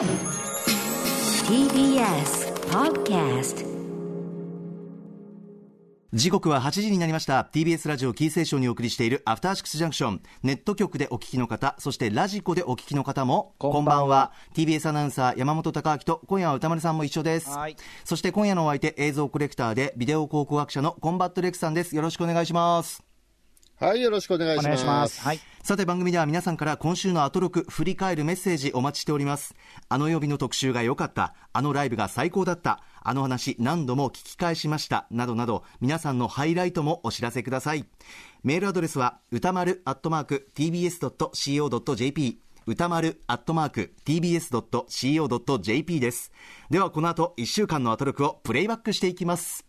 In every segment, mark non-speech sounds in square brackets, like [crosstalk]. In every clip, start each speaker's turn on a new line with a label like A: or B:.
A: TBS Podcast
B: 時刻は8時になりました。TBS ラジオキーセーションにお送りしているアフターシックスジャンクションネット局でお聞きの方そしてラジコでお聞きの方もこんばんは。TBS アナウンサー山本貴明と今夜は宇多丸さんも一緒です。
C: はい。
B: そして今夜のお相手映像コレクターでビデオ考古学者のコンバット RECさんです。よろしくお願いします
D: はい、よろしくお願いします。
C: ます。はい。
B: さて番組では皆さんから今週のアトロク振り返るメッセージお待ちしておりますあの曜日の特集が良かったあのライブが最高だったあの話何度も聞き返しましたなどなど皆さんのハイライトもお知らせくださいメールアドレスは歌丸アットマーク tbs.co.jp 歌丸アットマーク tbs.co.jp ですではこの後1週間のアトロクをプレイバックしていきます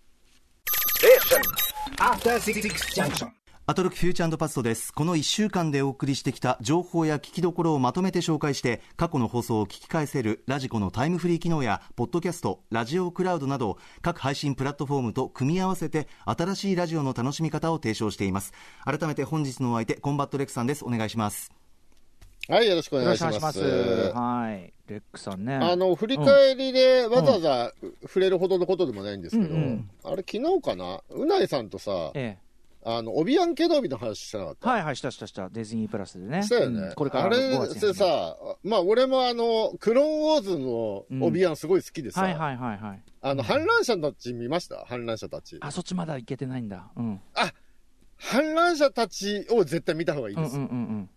E: After Six Junction.
B: アトロクフューチャーパストです。この1週間でお送りしてきた情報や聞きどころをまとめて紹介して、過去の放送を聞き返せるラジコのタイムフリー機能や、ポッドキャスト、ラジオクラウドなど、各配信プラットフォームと組み合わせて、新しいラジオの楽しみ方を提唱しています。改めて本日のお相手、コンバット RECさんです。お願いします。
D: はい、よろしくお願いします。
C: ます。はい。 RECさんね。
D: あの、振り返りでわざわざ触れるほどのことでもないんですけど、
C: うんうん
D: あれ、昨日かな？宇内さんとさ、
C: ええ。
D: あの、オビワン・ケノービの話してなかった？
C: はいはい、したしたした。ディズニープラスでね。
D: したよね。
C: うんこれから
D: あれ
C: 5月に
D: でさ、まあ、俺もあの、クローンウォーズのオビワンすごい好きでさ、
C: はいはいはいはい。
D: あの、反乱者たち見ました？反乱者たち。
C: あ、そっちまだいけてないんだ。うん。
D: 反乱者たちを絶対見た方がいい
C: うん
D: です。
C: うんうん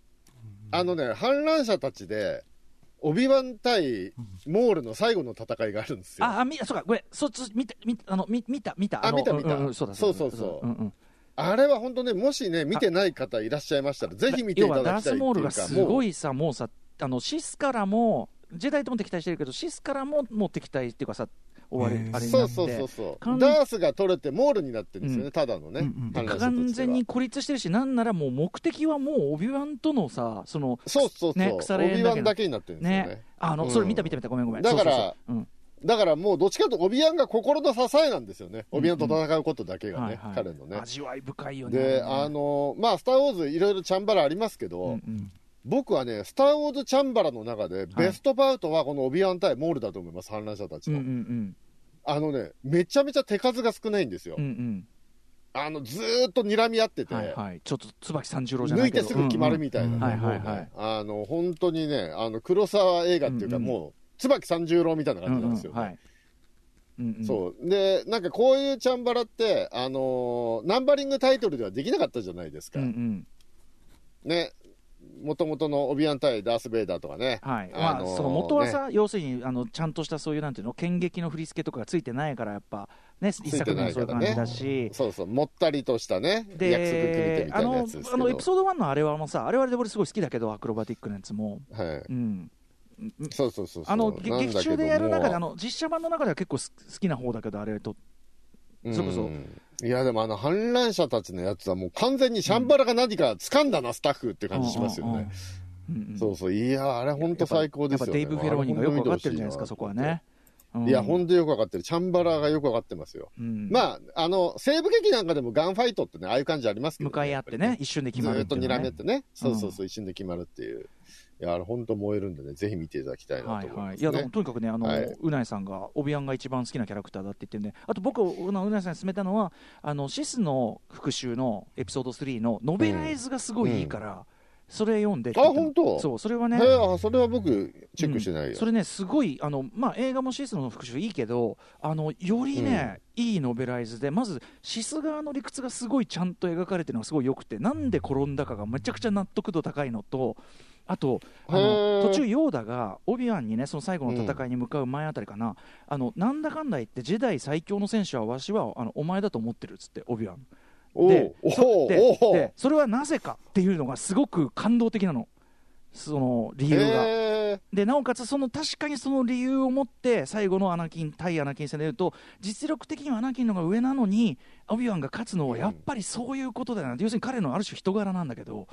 D: あのね、反乱者たちで、オビワン対モールの最後の戦いがあるんです
C: うん。
D: よ。
C: あ、あ、み、そうか、ごめん、そっち、見た、見た、あの、み見た、見た。の
D: あ見た見た
C: うんうんそうだ
D: そうそうそう
C: うんうん。
D: あれは本当ね、もしね、見てない方いらっしゃいましたら、ぜひ見ていただきたいっていうか、
C: ダースモールがすごいさ、もうさ、あの、シスからも、ジェダイとも敵対してるけど、シスからももう敵対っていうかさ、終わり、あれ。
D: そうそうそうそう、
C: 完
D: ダースが取れて、モールになってるんですよね、
C: うん。
D: ただのね、
B: うんうん
C: 完全に孤立してるし、なんならもう目的はもうオビワンとのさ、その、
D: そうそうそう、
C: ね腐れ縁
D: オビワンだけになってるんですよね。
C: ね、あの、
D: うん
C: それ見た見た見た、ごめんごめん。
D: だから
C: そうそうそう。うん
D: だからもう、どっちかというと、オビワンが心の支えなんですよね、オビワンと戦うことだけがね、彼のね。
C: 味わい深いよね。
D: で、あのまあ、スター・ウォーズ、いろいろチャンバラありますけど、
C: うんうん
D: 僕はね、スター・ウォーズ・チャンバラの中で、ベストパウトはこのオビワン対モールだと思います、反乱者たちの。
C: うんうん
D: あのね、めちゃめちゃ手数が少ないんですよ。
C: うん。うんうん。
D: あの、ずーっと睨み合ってて、
C: はいはい。ちょっと椿三十郎じゃないけど。
D: 抜いてすぐ決まるみたいなね、
C: うんうんはい
D: もうね
C: はいはい
D: あの、本当にね、あの、黒沢映画っていうか、
C: うんうん
D: もう、椿三十郎みたいな
C: うん
D: 感じなんですよ、ね
C: うんはい。うんうん
D: そう。で、なんかこういうチャンバラって、あのーナンバリングタイトルではできなかったじゃないですか。
C: うんうん。
D: ね。もともとのオビアン対ダース・ベイダーとかね。
C: はい。
D: あ
C: まあ、その元はさ、要するに、あの、ちゃんとしたそういう、なんていうの、剣撃の振り付けとかがついてないから、やっぱ、ね、一作目もそういう感じだし、
D: そうそう、もったりとしたね、約束組み手
C: で
D: み、た
C: あの
D: いなやつですけ、ど。
C: あの、エピソード1のあれはもうさ、あれはあれで俺すごい好きだけど、アクロバティックなやつも。
D: はい。
C: うん。
D: そうそうそう。
C: あの、劇中でやる中で、あ
D: も
C: の、実写版の中では結構す好きな方だけど、あれと。それこそ
D: うんいや、でもあの、反乱者たちのやつはもう完全にシャンバラが何か掴んだな、スタッフって感じしますよね。
C: うんうんうんうん
D: そうそう。いや、あれ本当最高ですよね。
C: やっぱデイブ・フェローニがよく分かってるんじゃないですか、そこはね。うん
D: いや、本当よくわかってる。チャンバラがよくわかってますよ。
C: うん
D: まあ、あの、西部劇なんかでもガンファイトってね、ああいう感じありますけど、
C: 向かい合ってね、一瞬で
D: ず
C: 決まる
D: ーっと睨めてね、そうそうそう、一瞬で決まるっていう。いや、あれ本当燃えるんでね、ぜひ見ていただきたいなと思
C: はいいはい。
D: ます、ね。
C: いや、でもとにかくね、あの、
D: はいう
C: ないさんが、オビアンが一番好きなキャラクターだって言ってるんで、あと僕、うなうないさんに勧めたのは、あの、シスの復讐のエピソード3のノベライズがすごいいいから、それ読んで
D: あ、本当？
C: そう、それはね、
D: あ、それは僕、チェックしてないよ。
C: うんそれね、すごい、あのまあ、映画もシスの復讐いいけど、あのよりね、いいノベライズで、まず、シス側の理屈がすごいちゃんと描かれてるのがすごい良くて、なんで転んだかがめちゃくちゃ納得度高いのと、あと、あ
D: へ
C: の
D: ー。
C: 途中、ヨーダがオビワンにね、その最後の戦いに向かう前あたりかな、あのなんだかんだ言って、ジェダイ最強の戦士はわしはあのお前だと思ってるっつって、オビワン。
D: お
C: ででそれはなぜかっていうのがすごく感動的なの、その理由が。
D: へ
C: でなおかつその確かにその理由を持って最後のアナキン対アナキン戦でいうと実力的にはアナキンの方が上なのにオビワンが勝つのはやっぱりそういうことだよな、要するに彼のある種人柄なんだけど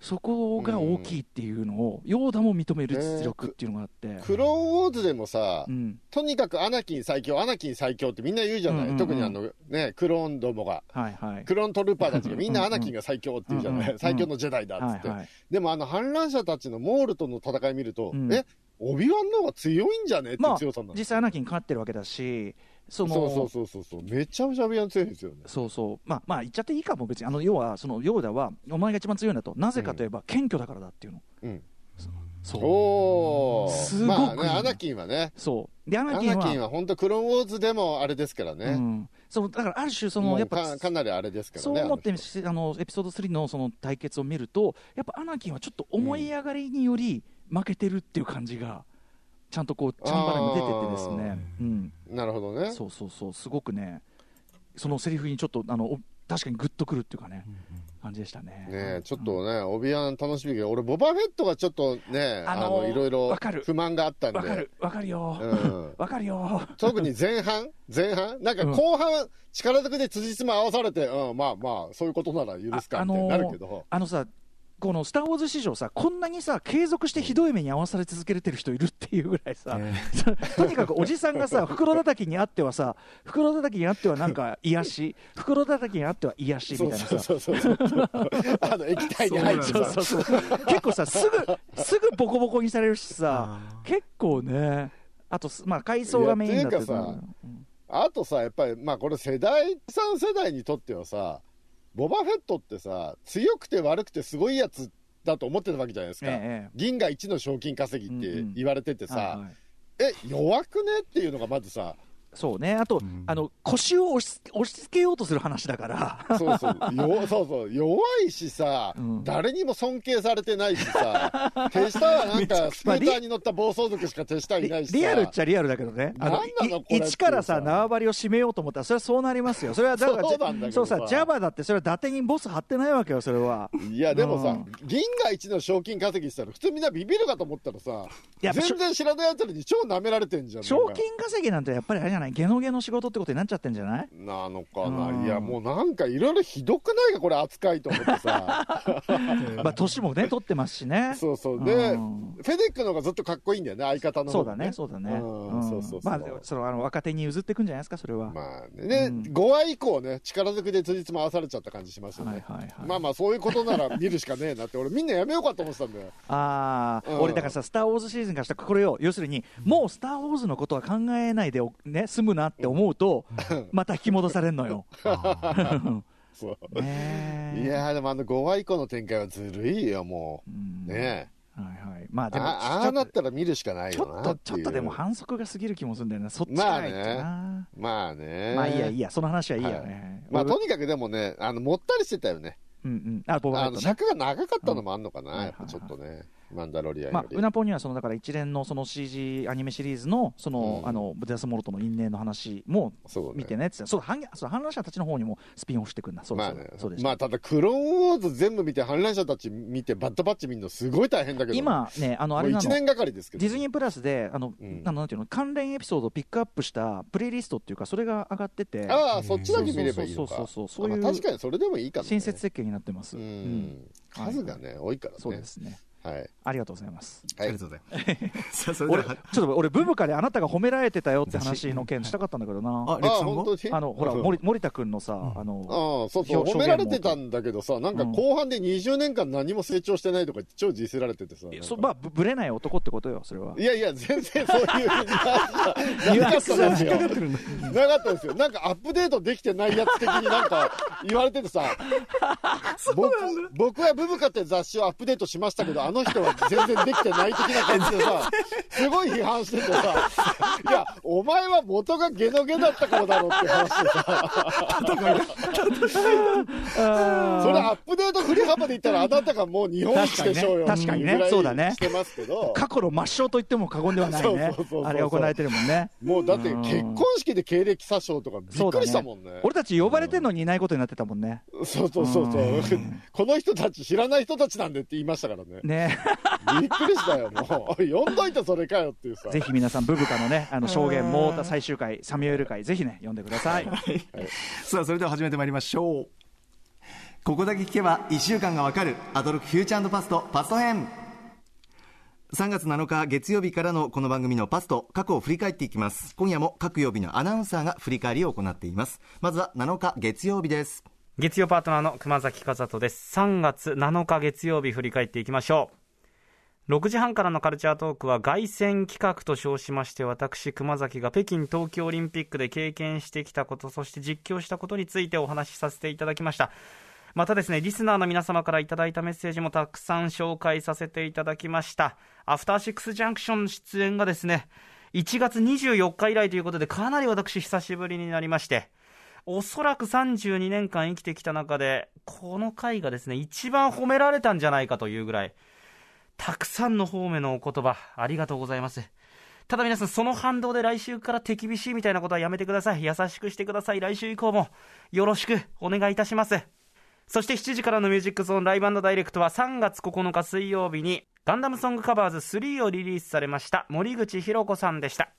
C: そこが大きいっていうのを、ヨーダも認める実力っていうのがあって、
D: ークローンウォーズでもさ、
C: うん、
D: とにかくアナキン最強、アナキン最強ってみんな言うじゃない、特にあの、ね、クローンどもが、
C: はいはい。
D: クローントルーパーたちがみんなアナキンが最強って言うじゃない、最強のジェダイだっつって、でもあの反乱者たちのモールとの戦い見ると、
C: うん。
D: え？オビワンの方が強いんじゃね？って
C: まあ
D: 強さになる、
C: 実際アナキン勝ってるわけだしその
D: そうそうそうそうそう。めちゃめちゃオビワン強いですよね。
C: そうそう。まあまあ言っちゃっていいかも別に。あの要はそのヨーダはお前が一番強いん。だとなぜかといえば謙虚だからだっていうの。
D: うん。
C: そう。
D: おお
C: すごく
D: まあねアナキンはね。
C: そう。でア
D: ア
C: ナキンは
D: ンは本当クローンウォーズでもあれですから
C: う
D: ね、
C: ん、そうだからある種そのやっぱ
D: かかなりあれですからね。
C: そう思って
D: あの
C: エピソード3のその対決を見るとやっぱアナキンはちょっと思い上がりにより負けてるっていう感じがちゃんとこうチャンバラに出ててですね、うん、
D: なるほどね。
C: そうそうそう。すごくねそのセリフにちょっとあのお確かにグッとくるっていうかね、感じでしたね。
D: ねえちょっとね、オビワン楽しみけど、俺、ボバフェットがちょっとね、あ
C: あのー
D: のいろいろ不満があったんで、
C: わかる。わかるよ。
D: うん。[laughs]
C: わかるよ。
D: 特に前半、前半、なんか後半、力ずくで辻褄合わされて、うん、まあまあ、そういうことなら許すかみたいになるけど、
C: あのさこの「スター・ウォーズ」史上さこんなにさ継続してひどい目に遭わされ続けてる人いるっていうぐらいさ、[laughs] とにかくおじさんがさ袋叩きにあってはさ袋叩きにあってはなんか癒し袋叩きにあっては癒しみたいなさ。
D: そうそうそう、あの液体に入って
C: そう
D: さ、
C: そうそう。結構さすぐすぐボコボコにされるしさ結構ねあとすまあ階層がメインだって
D: いやっていうかさあとさ、やっぱり、まあこれ、世代、3世代にとってはさ、ボバフェットってさ、強くて悪くてすごいやつだと思ってたわけじゃないですか。
C: ええ
D: 銀河一の賞金稼ぎって言われててさ、え、弱くね？っていうのがまずさ、
C: そうね。あと、あの腰を押し押し付けようとする話だから。
D: そうそう、よそうそう、弱いしさ、
C: うん。
D: 誰にも尊敬されてないしさ、手下はなんか、[laughs] スクーターに乗った暴走族しか手下いないしさ、
C: リアルっちゃリアルだけどね、あ一からさ、
D: さ
C: 縄張りを締めようと思ったら、それはそうなりますよ、それは [laughs] だから、
D: そう
C: そうさ、ジャバだって、それは伊達にボス張ってないわけよ、それは。
D: いや、でもさ、
C: うん。
D: 銀河一の賞金稼ぎしたら、普通みんなビビるかと思ったらさ、
C: いや
D: 全然知らないやつらに超舐められてんじゃん。
C: 賞金稼ぎなんてやっぱりあれじゃない、ゲノゲの仕事ってことになっちゃってんじゃない？
D: なのかな、
C: うん。
D: いや、もうなんかいろいろひどくないか、これ、扱いと思ってさ、[laughs]
C: まあ、年もね、取ってますしね。
D: そうそう、で、
C: うん。
D: フェデックの方がずっとかっこいいんだよね、相方の方が
C: そうだね、そうだね。
D: うん
C: うん。
D: そうそう
C: まあ、そのあの若手に譲っていくんじゃないですか、それは。
D: まあね、で、
C: うん。
D: 5話以降ね、力ずくで辻褄合わされちゃった感じしますよね。
C: はいはいはい。
D: まあまあ、そういうことなら見るしかねえなって、俺、みんなやめようかと思ってたんだよ。
C: ああ、
D: うん。
C: 俺だからさ、スター・ウォーズシーズンからしたら、これを、要するに、もうスター・ウォーズのことは考えないでお、ね、済むなって思うと、また引き戻されるのよ。
D: そう
C: ねえ
D: いやー、でもあの5話以降の展開はずるいよ、も
C: う。
D: ね
C: はいはい。まあ
D: え。
C: でも、
D: あああなったら見るしかない
C: ちょっと、
D: よなっていう。
C: ちょっとでも反則が過ぎる気もするんだよね。そっちかいってな。
D: まあね。
C: まあいいや、いいや、その話はいいやね。
D: まあ、
C: 俺
D: とにかくでもね、あの、もったりしてたよね。
C: うんうん。あ、ボ。
D: 尺が長かったのもあんのかな、
C: うん
D: やっぱちょっとね。マンダロリアン
C: まあ
D: よ、り。
C: うなぽんにはそのだから一連のその CG アニメシリーズのその、
D: うん。
C: あのブデアスモルトの因縁の話も
D: そうね。
C: 見てねって。そう反そう反乱者たちの方にもスピンオフしてくんだ。そう
D: まあね。
C: そうでした、
D: まあただクローンウォーズ全部見て反乱者たち見てバッドバッチ見るのすごい大変だけど。
C: 今ねあのあれな
D: もう1
C: の
D: 年がかりですけど。
C: ディズニープラスであの、
D: うん。
C: あのなんていうの関連エピソードをピックアップしたプレイリストっていうかそれが上がってて。
D: ああそっちだけ見ればいいのか。
C: そうそうそうそう。そういう
D: あまあ確かにそれでもいいかも、ね、
C: 親切設計になってます、
D: う
C: うん。
D: ん数がね多いからね。
C: そうですね
D: はい。
C: ありがとうございます。
D: はい。
B: ありがとうございます。[laughs]
C: 俺
B: は。
C: ちょっと俺ブブカであなたが褒められてたよって話の件 [laughs] したかったんだけどな。
B: あ、レク
D: あ
B: さんが
D: 本当に？
C: あのほら
D: う。ん
C: 森森田君のさ、
B: ん。
C: あの
D: ああそうそう。
C: 表
D: 褒められてたんだけどさなんか後半で20年間何も成長してないとか超ディスられててさ
C: そまあぶぶれない男ってことよそれは。い
D: やいや全然そういう。なかったですよなかったですよ。なんかアップデートできてないやつ的になんか [laughs] 言われててさ。僕僕はブブカって雑誌をアップデートしましたけどあの人は全然できてない的な感じでさ [laughs] すごい批判しててさいやお前は元がゲノゲだったからだろうって話でさ。それアップデート振り幅で言ったらあなたがもう日本一でしょうよ
C: 確かにね。そうだね。
D: してますけど。
C: 過去の抹消と言っても過言ではないね。あれが行われてるもんね。
D: もうだって
C: うん。
D: 結婚式で経歴詐称とかびっくりしたもんね。
C: 俺たち呼ばれてんのにいないことになってたもんね。
D: そうそうそうそう。
C: うん。
D: この人たち知らない人たちなんでって言いましたからね。
C: ね
D: びっくりしたよ、もう。呼んどいてそれかよっていうさ。
C: ぜひ皆さんブブカのねあの証言も最終回サミュエル回ぜひね読んでください。
B: さあそれでは始めてまいりましょう。ここだけ聞けば1週間がわかるアドロックフューチャーパストパスト編。3月7日月曜日からのこの番組のパスト過去を振り返っていきます。今夜も各曜日のアナウンサーが振り返りを行っています。まずは7日月曜日です
E: 月曜パートナーの熊崎和人です。3月7日月曜日振り返っていきましょう。6時半からのカルチャートークは凱旋企画と称しまして私熊崎が北京冬季オリンピックで経験してきたことそして実況したことについてお話しさせていただきました。またですねリスナーの皆様からいただいたメッセージもたくさん紹介させていただきました。アフターシックスジャンクション出演がですね1月24日以来ということでかなり私久しぶりになりましておそらく32年間生きてきた中でこの回がですね一番褒められたんじゃないかというぐらいたくさんの方面のお言葉、ありがとうございます。ただ皆さん、その反動で来週から手厳しいみたいなことはやめてください。優しくしてください。来週以降もよろしくお願いいたします。そして7時からのミュージックゾーンライブダイレクトは3月9日水曜日にガンダムソングカバーズ3をリリースされました森口博子さんでした。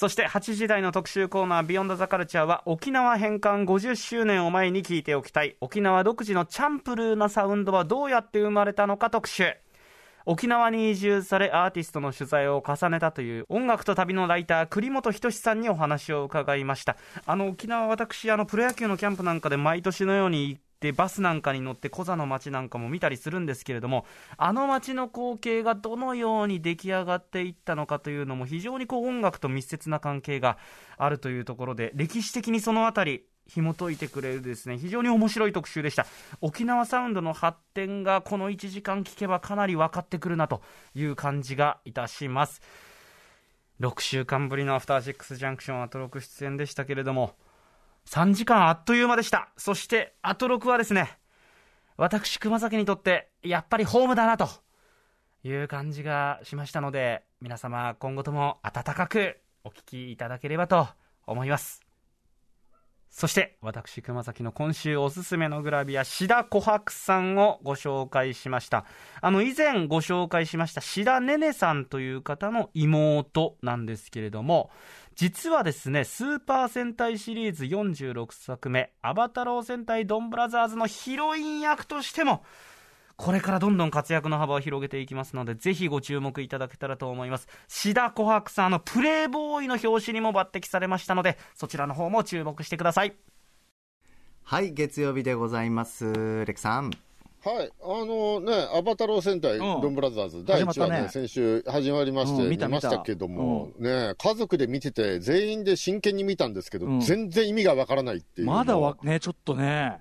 E: そして8時台の特集コーナービヨンドザカルチャーは沖縄返還50周年を前に聞いておきたい沖縄独自のチャンプルーなサウンドはどうやって生まれたのか特集。沖縄に移住されアーティストの取材を重ねたという音楽と旅のライター栗本仁さんにお話を伺いましたあの沖縄私あのプロ野球のキャンプなんかで毎年のように行ってバスなんかに乗ってコザの街なんかも見たりするんですけれどもあの街の光景がどのように出来上がっていったのかというのも非常にこう音楽と密接な関係があるというところで歴史的にその辺り紐解いてくれるですね非常に面白い特集でした。沖縄サウンドの発展がこの1時間聞けばかなり分かってくるなという感じがいたします。6週間ぶりのアフターシックスジャンクションアトロク出演でしたけれども3時間あっという間でした。そしてあと6はですね私熊崎にとってやっぱりホームだなという感じがしましたので皆様今後とも温かくお聞きいただければと思います。そして私熊崎の今週おすすめのグラビア志田琥珀さんをご紹介しました。あの以前ご紹介しました志田ねねさんという方の妹なんですけれども実はですねスーパー戦隊シリーズ46作目「アバタロー戦隊ドンブラザーズ」のヒロイン役としてもこれからどんどん活躍の幅を広げていきますので、ぜひご注目いただけたらと思います。志田琥珀さんのプレイボーイの表紙にも抜擢されましたので、そちらの方も注目してください。
B: はい、月曜日でございます。レクさん。
D: はい、あのね、アバタロー戦隊、ドンブラザーズ、第1話ね、ね先週始まりまして、見ましたけども、ね、家族で見てて、全員で真剣に見たんですけど、全然意味がわからないっていう。
C: まだわ、ね、ちょっとね。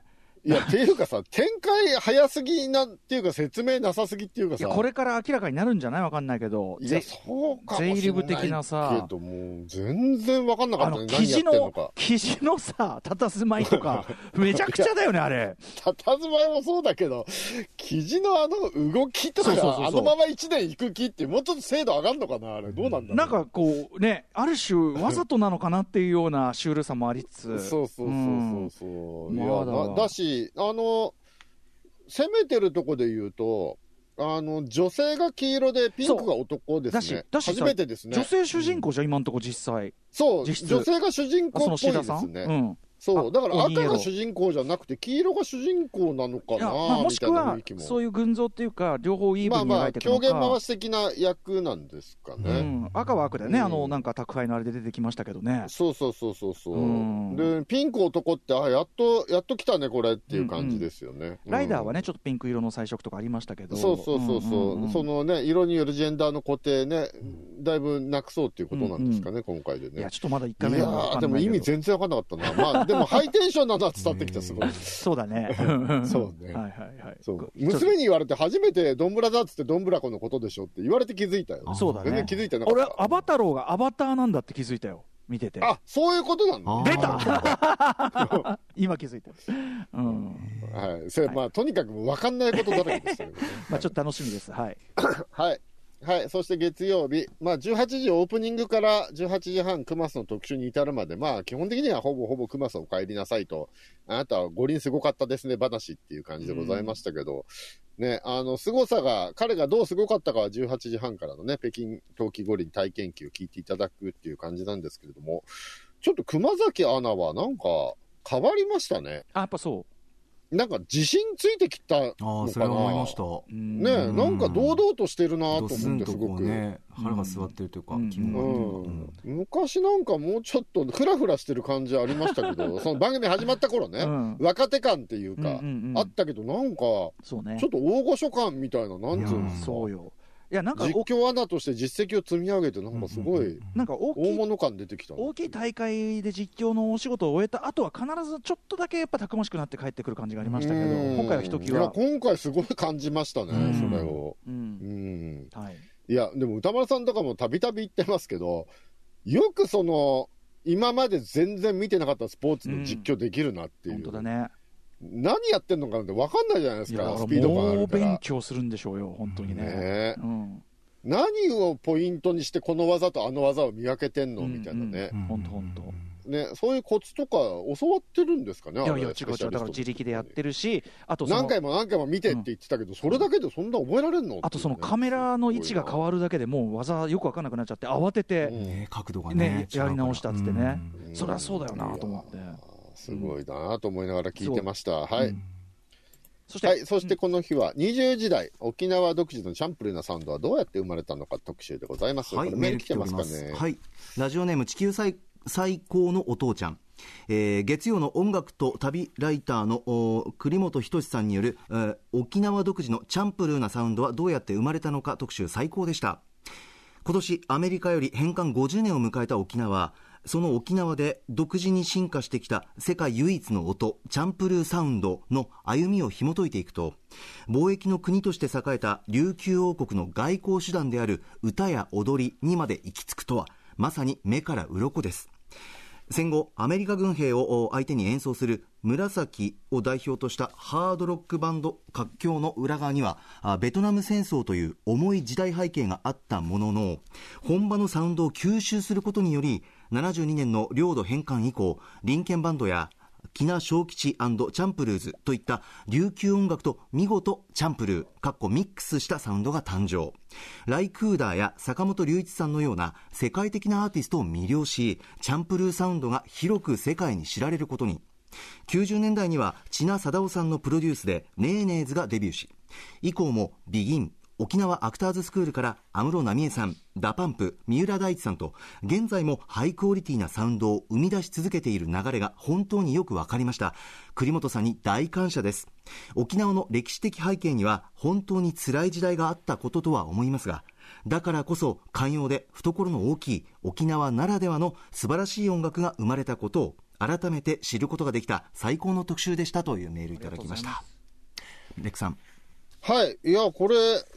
D: いや、っていうかさ、展開早すぎなっていうか、説明なさすぎっていうかさ。
C: これから明らかになるんじゃない？わかんないけど。
D: いや、そうかもしれない。
C: 的なさ。
D: けども、全然わかんなかったね。
C: 記事の、記事のさ、たたずまいとか、[laughs] めちゃくちゃだよね、あれ。
D: たたずまいもそうだけど、記事のあの動きとか、あのまま1年行く気って、もうちょっと精度上がるのかな、あれ。どうなんだろう。
C: なんかこう、ね、ある種、わざとなのかなっていうような [laughs] シュールさもありつつ。
D: そうそうそうそうそう。うん、いやだ、だし、あの、攻めてるとこで言うと、あの女性が黄色でピンクが男ですね。初めてですね。
C: 女性主人公じゃ、今のとこ実際。
D: そう、女性が主人公っぽいですね。うん、そう、だから赤が主人公じゃなくて、黄色が主人公なのかな、まあ、もしくは
C: そういう群像っていうか、両方イーブンに描いて
D: るのか、まあまあ、狂言回し的な役なんですかね。うん、
C: 赤は赤でね、うん、あのなんか宅配のあれで出てきましたけどね。
D: そうそうそうそうそう、うん、で、ピンク男って、あやっと、やっと来たね、これっていう感じですよね。うん
C: うん、ライダーはね、ちょっとピンク色の彩色とかありましたけど、
D: そうそうそうそう、うんうん、そのね、色によるジェンダーの固定ね、だいぶなくそうっていうことなんですかね、うんうん、今回でね。
C: いや、ちょっとまだ1回目
D: は。いやでも意味全然分かんなかったな。まあ、でもハイテンションなのは伝わってきた、すごい。
C: そうだね。[laughs]
D: そうね。[laughs] はいはいはい。そう。娘に言われて初めてドンブラザーっつってドンブラコのことでしょって言われて気づいたよ。
C: そうだね。全
D: 然気づいてなかった。
C: 俺、アバタローがアバターなんだって気づいたよ。見てて。
D: あ、そういうことなんだ。
C: 出た [laughs] 今気づいた。
D: うん。はい。それ、まあ、とにかく分かんないことだらけでしたけどね。
C: まあ、ちょっと楽しみです。はい。
D: はい。はい、そして月曜日、まあ、18時オープニングから18時半、クマスの特集に至るまで、まあ、基本的にはほぼほぼクマスお帰りなさいと、あなたは五輪すごかったですね、話っていう感じでございましたけど、うん、ね、あの、凄さが、彼がどうすごかったかは18時半からのね、北京冬季五輪体験記を聞いていただくっていう感じなんですけれども、ちょっと熊崎アナはなんか変わりましたね。
C: あ、やっぱそう。
D: なんか自信ついてきたのかな。あそれは思いました。ねなんか堂々としてるなと思って、すごく。ね、
B: 腹が座ってるというか、
D: 昔なんかもうちょっとふらふらしてる感じありましたけど、[laughs] その番組始まった頃ね、若手感っていうか、あったけど、なんか、ちょっと大御所感みたいな、なんつうの。
C: そうよ。いやなんか
D: 実況アナとして実績を積み上げて、なんかすごい
C: なんか大
D: 物感出てきたな。
C: 大きい大会で実況のお仕事を終えた後は必ずちょっとだけやっぱたくましくなって帰ってくる感じがありましたけど
D: うん。
C: 今回はひとき
D: いや
C: わ、
D: 今回すごい感じましたね、
C: うん。
D: それを。
C: う
D: うん。ん。
C: はい、
D: いや、でも歌丸さんとかもたびたび言ってますけど、よくその、今まで全然見てなかったスポーツの実況できるなっていう。
C: 本当だね
D: 何やってんのかなんて分かんないじゃないですか、スピード感あ
C: ら。もう勉
D: るから。
C: 強するんでしょうよ本当にね。
D: ね。え
C: うん。
D: 何をポイントにしてこの技とあの技を磨けてんの
C: うん
D: みたいなね、
C: 本当本当。
D: ね。そういうコツとか教わってるんですかね、
C: いやいや違う違うだから自力でやってるしあと
D: 何回も何回も見てって言ってたけど、それだけでそんな覚えられんの？
C: あとそのカメラの位置が変わるだけでもう技よく分かんなくなっちゃって慌てて、
D: うん。
B: ね角度が
C: ね
B: ね
C: やり直したっつってね。
D: うん。
C: そりゃそうだよなと思って
D: すごいなと思いながら聞いてました。はい。
C: そして、
D: はい、そしてこの日は20時代、沖縄独自のチャンプルーなサウンドはどうやって生まれたのか特集でございます。
B: はい、
D: メール来てますかね？
B: はい、ラジオネーム地球最最高のお父ちゃん。えー月曜の音楽と旅ライターのお栗本仁さんによる、えー沖縄独自のチャンプルーなサウンドはどうやって生まれたのか特集最高でした今年アメリカより返還50年を迎えた沖縄その沖縄で独自に進化してきた世界唯一の音チャンプルーサウンドの歩みを紐解いていくと貿易の国として栄えた琉球王国の外交手段である歌や踊りにまで行き着くとはまさに目から鱗です。戦後アメリカ軍兵を相手に演奏する紫を代表としたハードロックバンド活況の裏側にはベトナム戦争という重い時代背景があったものの本場のサウンドを吸収することにより72年の領土返還以降リンケンバンドや喜納昌吉&チャンプルーズといった琉球音楽と見事チャンプルーかっこミックスしたサウンドが誕生。ライクーダーや坂本龍一さんのような世界的なアーティストを魅了しチャンプルーサウンドが広く世界に知られることに。90年代には知名定男さんのプロデュースでネーネーズがデビューし以降もビギン沖縄アクターズスクールから安室奈美恵さん、 DA PUMP、三浦大知さんと現在もハイクオリティなサウンドを生み出し続けている流れが本当によくわかりました。栗本さんに大感謝です。沖縄の歴史的背景には本当に辛い時代があったこととは思いますがだからこそ寛容で懐の大きい沖縄ならではの素晴らしい音楽が生まれたことを改めて知ることができた最高の特集でしたというメールいただきました。レックさん
D: はい。いや、これ、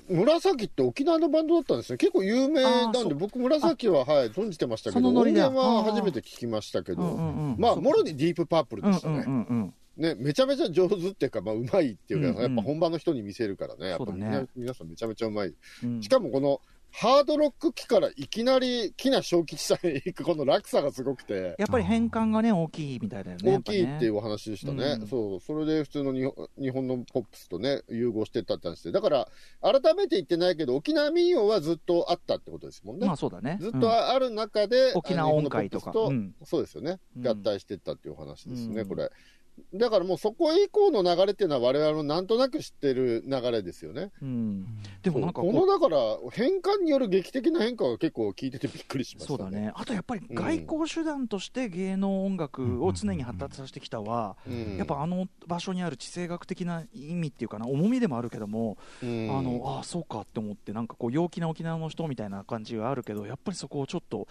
D: 紫って沖縄のバンドだったんですね。結構有名なんで、僕、紫は、はい、存じてましたけど、音源は初めて聞きましたけど、
C: うんうんうん。
D: まあ、もろにディープパープルでしたね。
C: うんうんうんうん。
D: ね、めちゃめちゃ上手っていうか、まあ、うまいっていうか、
C: うんうん
D: やっぱ本場の人に見せるからね、やっぱ
C: ね。
D: 皆さんめちゃめちゃうまい。
C: うん。
D: しかもこの、ハードロック機からいきなり木な小吉さんへ行くこの落差がすごくて、
C: やっぱり変換がね大きいみたいだよね
D: 大きいっていうお話でしたね。
C: うん。
D: そう、それで普通の日本日本のポップスとね、融合してったって話で。だから、改めて言ってないけど、沖縄民謡はずっとあったってことですもんね。
C: まあそうだね。
D: ずっとある中で、
C: 沖縄音階とか。
D: 日本のポップスと
C: うん。
D: そうですよね、
C: うん。
D: 合体していったっていうお話ですね、
C: うん。
D: これ。だからもうそこ以降の流れっていうのは、我々のなんとなく知ってる流れですよね。
C: うん。でもなんかこ
D: のだから、変換による劇的な変化が結構聞いててびっくりしましたね。
C: そうだね。あとやっぱり外交手段として芸能音楽を常に発達させてきたは、
D: うん。
C: やっぱあの場所にある地政学的な意味っていうかな重みでもあるけども、
D: うん。
C: あのああそうかって思ってなんかこう陽気な沖縄の人みたいな感じがあるけどやっぱりそこをちょっと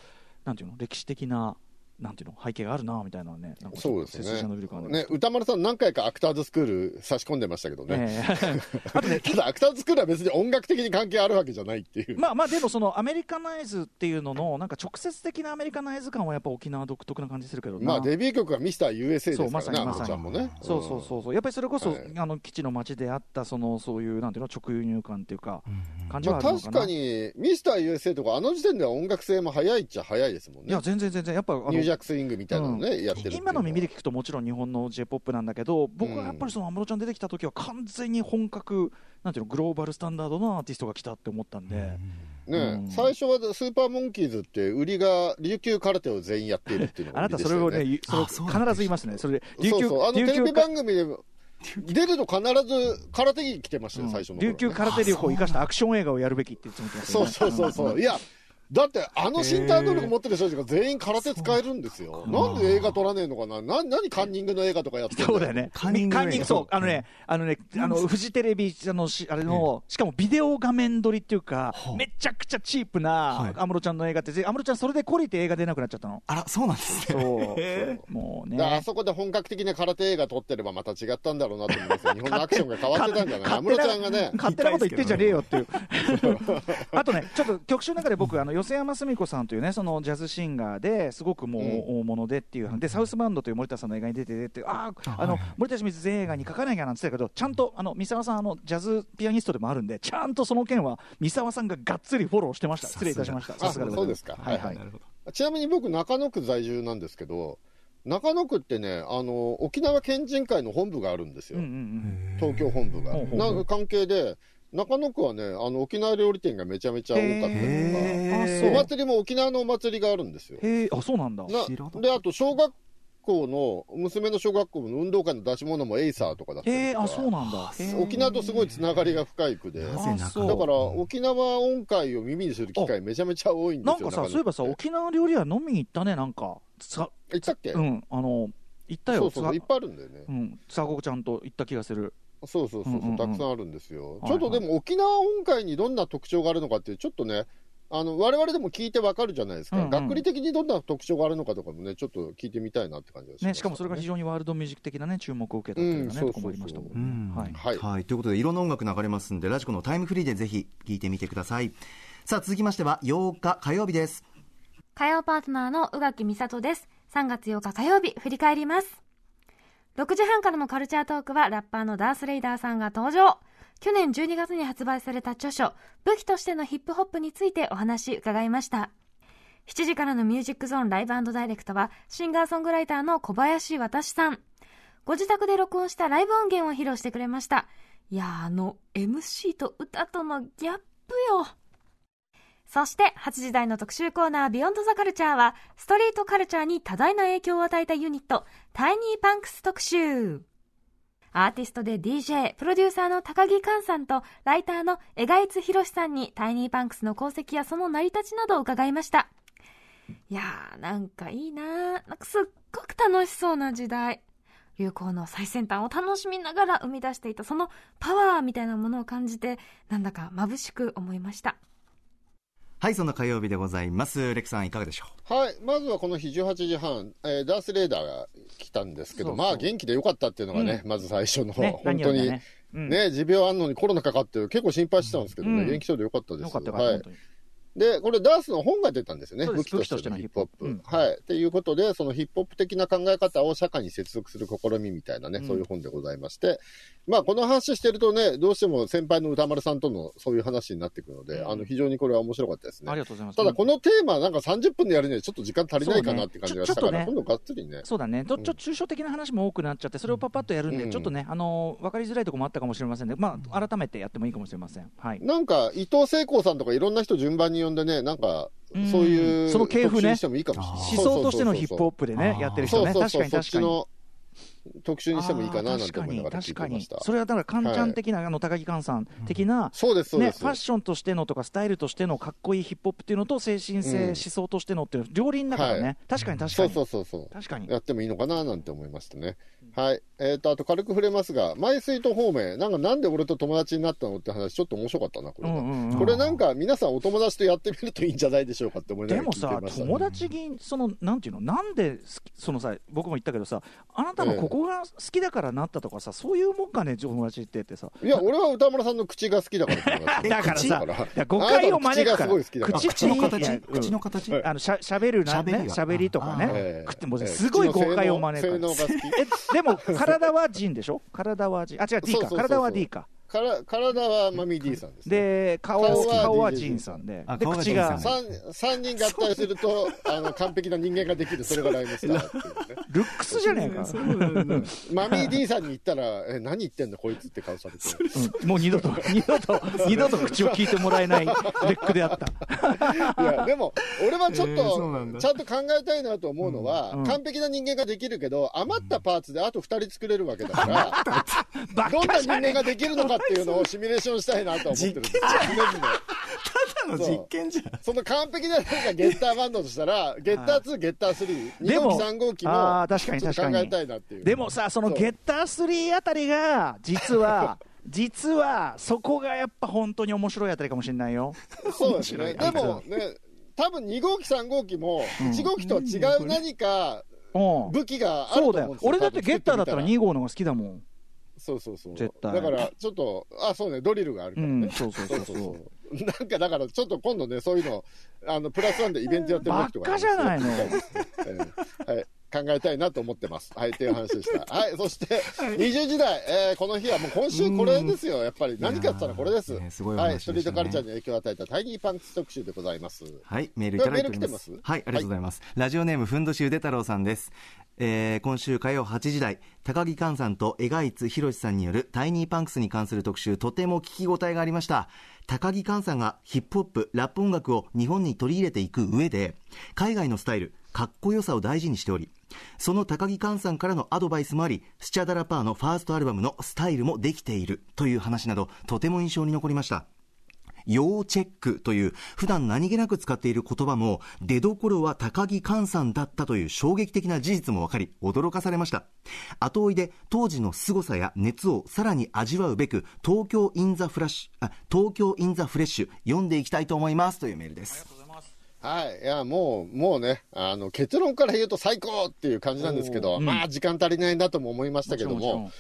C: なんていうの歴史的ななんていうの背景があるなみたいなねなんか
D: そうですね。ね、歌丸さん何回かアクターズスクール差し込んでましたけどね。
C: ええ。[laughs] あとね
D: ただ、アクターズスクールは別に音楽的に関係あるわけじゃないっていう。
C: まあまあでもそのアメリカナイズっていうののなんか直接的なアメリカナイズ感はやっぱ沖縄独特な感じするけどな。
D: まあ、デビュー曲がミスター USA ですからね、あ
C: まさにまさに
D: のちゃん。もね。
C: そうそうそうそう。やっぱりそれこそ、
D: はい。
C: あの基地の街であったそのそういうなんていうの直輸入感っていうか感じ
D: まあ、
C: はあるのかな、
D: 確かに、ミスター USA とか、あの時点では音楽性も早いっちゃ早いですもんね。
C: いや。全然全然。やっぱあの
D: ジャックスイングみたいなのね、やってるっていうのは。
C: 今の耳で聞くともちろん日本の j p o p なんだけど僕はやっぱりその安室ちゃん出てきた時は完全に本格なんていうのグローバルスタンダードなアーティストが来たって思ったんで、
D: ね、
C: うん。
D: 最初はスーパーモンキーズって、売りが琉球空手を全員やっているっていうの
C: あなたそれをね、そ必ず言いますね。それで、琉球、
D: そうそう、あのテレビ番組でも、出ると必ず空手着着てましたよ、最初の頃ね
C: 琉球空手力を生かしたアクション映画をやるべきっていつも言ってますよね。
D: そうそうそうそう。いや、だって、あの身体能力持ってる人たちが全員空手使えるんですよ。なんで映画撮らねえのかな？な何カンニングの映画とかやってんだよ
C: そうだよね。
B: カンニング
C: カンニングそう、あのね、あのね、あの、フジテレビ、あの、しあれの、しかもビデオ画面撮りっていうか、めちゃくちゃチープ
B: は
C: ない安室ちゃんの映画って、ぜ安室ちゃんそれで懲りて映画出なくなっちゃったの？
B: あら、そうなんですね。
C: そう。もう
D: だからあ
C: ね。
D: そこで本格的な空手映画撮ってればまた違ったんだろうなと思いますよ。[laughs] 日本のアクションが変わってたんじゃない安室ちゃんがね。
C: 勝手なこと言ってんじゃねえよっていう。[laughs] [laughs] あとね、ちょっと曲集の中で僕、あの、寄山澄子さんというね、そのジャズシンガーですごくもう大物でっていう、で、サウスバンドという森田さんの映画に出てて、ああ、あの、森田清水全映画に書かなきゃなんて言ってたけど、ちゃんと、あの、三沢さん、あの、ジャズピアニストでもあるんで、ちゃんとその件は、三沢さんががっつりフォローしてました。失礼いたしました。
D: あ
C: さすがで。
D: そうですか
C: はいはい。
B: なるほど。
D: ちなみに僕、中野区在住なんですけど、中野区ってね、あの、沖縄県人会の本部があるんですよ。
C: うんうんうん。
D: 東京本部が。なんか関係で、中野区はね、あの、沖縄料理店がめちゃめちゃ多かったりとか、お祭りも沖縄のお祭りがあるんですよ。
C: へえ、あ、そうなんだ。
D: で、あと、小学校の、娘の小学校の運動会の出し物もエイサーとかだったりとか
C: あ、そうなんだ。
D: 沖縄とすごいつながりが深い区で、
B: な
D: だから沖縄音階を耳にする機会めちゃめちゃ多いんですよ。
C: なんかさ、そういえばさ、沖縄料理屋飲みに行ったね、なんか。さ、
D: 行ったっけ、
C: うん、あの、行ったよ。
D: そうそういっ
C: つ
D: ぱいあるんだよね。
C: うん、つわこちゃんと行った気がする。
D: そうそうそうそう、
C: うんうんうん
D: たくさんあるんですよ。
C: はい
D: ちょっとでも沖縄音階にどんな特徴があるのかって、ちょっとね、あの我々でも聞いてわかるじゃないですか、
C: うんうん
D: 学理的にどんな特徴があるのかとかもね、ちょっと聞いてみたいなって感じがします
C: ね、しかもそれが非常にワールドミュージック的なね、注目を受けたっていうようなね、
D: うん
C: とこもありましたもんね。
B: うん
C: はい。
D: はい
B: はい、ということでいろんな音楽流れますんでラジコのタイムフリーでぜひ聴いてみてくださいさあ続きましては8日火曜日です
F: 火曜パートナーの宇垣美里です。3月8日火曜日、振り返ります。6時半からのカルチャートークは、ラッパーのダース・レイダーさんが登場。去年12月に発売された著書、武器としてのヒップホップについてお話伺いました。7時からのミュージックゾーンライブダイレクトは、シンガーソングライターの小林渡さん。ご自宅で録音したライブ音源を披露してくれました。いやー、あの、MC と歌とのギャップよ。そして、8時台の特集コーナー、 Beyond The Culture は、ストリートカルチャーに多大な影響を与えたユニット、タイニーパンクス特集。アーティストで DJ、プロデューサーの高木完さんと、ライターの荏開津広さんに、タイニーパンクスの功績やその成り立ちなどを伺いました。いやー、なんかいいなー。なんかすっごく楽しそうな時代。流行の最先端を楽しみながら生み出していた、そのパワーみたいなものを感じて、なんだか眩しく思いました。
B: はいそんな火曜日でございます。レクさんいかがでしょ
D: はい、まずはこの日18時半、えーダース・レーダーが来たんですけど、
C: そうそう。
D: まあ元気でよかったっていうのがね、まず最初の、
C: ね、
D: 本当に
C: ね。うん。
D: ね、持病あんのにコロナかかって結構心配してたんですけどね、
C: うん。
D: 元気そうでよかったです。
C: よかった
D: はい。
C: 本当に。
D: で、これダースの本が出たんですよね。武器としてのヒップホップ。はい。っていうことで、そのヒップホップ的な考え方を社会に接続する試みみたいなね、
C: うん
D: そういう本でございまして、まあこの話してるとね、どうしても先輩の歌丸さんとのそういう話になってくるので、
C: うん
D: あの非常にこれは面白かったですね。
C: ありがとうございます。
D: ただこのテーマなんか30分でやるにはちょっと時間足りないかなって感じがしたから、
C: ね
D: 今度がっつりね。
C: そうだね、ちょ
D: うん
C: ちょ抽象的な話も多くなっちゃって、それをパパッとやるんで、
D: うん
C: ちょっとね、あのー分かりづらいところもあったかもしれませんね、まあ、改めてやってもいいかもしれません。はい、
D: なんか伊藤聖光さんとかいろんな人順番に呼んでね、なんか
C: うん
D: そういう
C: その系譜ね
D: 特集にしてもいいかもしれない。
C: 思想としてのヒップホップでね、やってる人ね、確かに確かに。
D: ちの特集にしてもいいかななんて
C: あー
D: 思いながら聞い
C: 確かに
D: てました。
C: それはだから、カンちゃん的な、あの高木寛さん的な、
D: そうです、そう
C: ね、
D: です。
C: ファッションとしてのとか、スタイルとしてのかっこいいヒップホップっていうのと、精神性、
D: うん
C: 思想としてのっていう、両輪だからね、
D: はい
C: 確かに確か
D: そう
C: に。
D: そうそうそう。
C: 確かに。
D: やってもいいのかななんて思いましたね。はい。えっ、と、あと軽く触れますが、マイスイート方面、なんかなんで俺と友達になったのって話、ちょっと面白かったな、これが。
C: うんうんうん
D: これなんか皆さんお友達とやってみるといいんじゃないでしょうかって思いながら聞いて
C: でもさ
D: ました、ね。
C: 友達にそのなんていうのなんでそのさ僕も言ったけどさあなたのここが好きだからなったとかさ、そういうもんかね友達ってってさ。
D: いや、俺は歌村さんの口が好きだから [laughs]
C: だからさ誤解を招くから。
D: 口がすごい好きだから。
C: 口
B: 口の形？
C: うん
B: 口の形。
C: あのしゃしゃべるな
B: 喋りが
C: ねしゃべりとかね、
D: ええ。
C: 食ってもすごい誤解を招く。
D: 性能が好き。
C: えでも体はジンでしょ？体はジン。あ違う D か。体は D か
D: から体はマミー D さんです、ね。
C: で顔
D: 顔は
C: 顔は
D: DJ
C: ジンさんでで口が
B: さん。
D: 三三人合体するとあの完璧な人間ができるそれがライムスターっていうね。[laughs]
C: ルックスじゃねえか、
D: マミー D さんに言ったらえ何言ってんのこいつって顔されて。
C: うん。もう二度と二度と二度と口を聞いてもらえないレックであった。
D: いやでも俺はちょっとちゃんと考えたいなと思うのは、
C: うんうん。
D: 完璧な人間ができるけど余ったパーツであと2人作れるわけだから
C: バ
D: どんな人間ができるのかっていうのをシミュレーションしたいなとは思ってるんですよ。常々
B: の実験じゃん。
D: その完璧ななんかゲッターバンドとしたら、ゲッター2、ゲッター3、2
C: でも
D: 号機、3号機も、
C: あー確かに確かに。
D: 考えたいなっていう。
C: でもさその
D: そう
C: ゲッター3あたりが実は [laughs] 実はそこがやっぱ本当に面白いあたりかもしれないよ。
D: そうですね。でもね、多分2号機、3号機も、1号機とは違う何か
C: うん。
D: 武器がある
C: そうだよ
D: と思うんですよ。
C: 俺だってゲッターだったら
D: 多分
C: 2号の方が好きだもん
D: そうそうそう。
C: 絶対
D: だから、ちょっと、あ、そうね、ドリルがあるからね。
C: うんそうそうそうそう
D: そうなんかだから、ちょっと今度ね、そういうの、あの、プラスワンでイベントやってる時とか、
C: ばっかじゃないの
D: ええはい。考えたいなと思ってます。はい、っていう話でした。[laughs] はい、そして、20時代、えーこの日はもう今週これですよ、やっぱり。何かって言ったらこれです。
B: ねすごいお
D: はい、ストリートカルチャーに影響を与えたタイニーパンツ特集でございます。
B: はい、メールいただいております。はい、ありがとうございます。ラジオネーム、ふんどしゆで太郎さんです。えー今週火曜8時台、高木寛さんと江賀津博さんによるタイニーパンクスに関する特集、とても聞き応えがありました。高木寛さんがヒップホップ、ラップ音楽を日本に取り入れていく上で、海外のスタイル、かっこよさを大事にしており、その高木寛さんからのアドバイスもあり、スチャダラパーのファーストアルバムのスタイルもできているという話など、とても印象に残りました。要チェックという普段何気なく使っている言葉も出どころは高木寛さんだったという衝撃的な事実も分かり驚かされました。後追いで当時の凄さや熱をさらに味わうべく東京インザフラッシュあ東京インザフレッシュ読んでいきたいと思いますというメールです。
D: はい。いや、もう、もうね、あの、結論から言うと最高っていう感じなんですけど、まあ、時間足りないなとも思いましたけど
C: もも、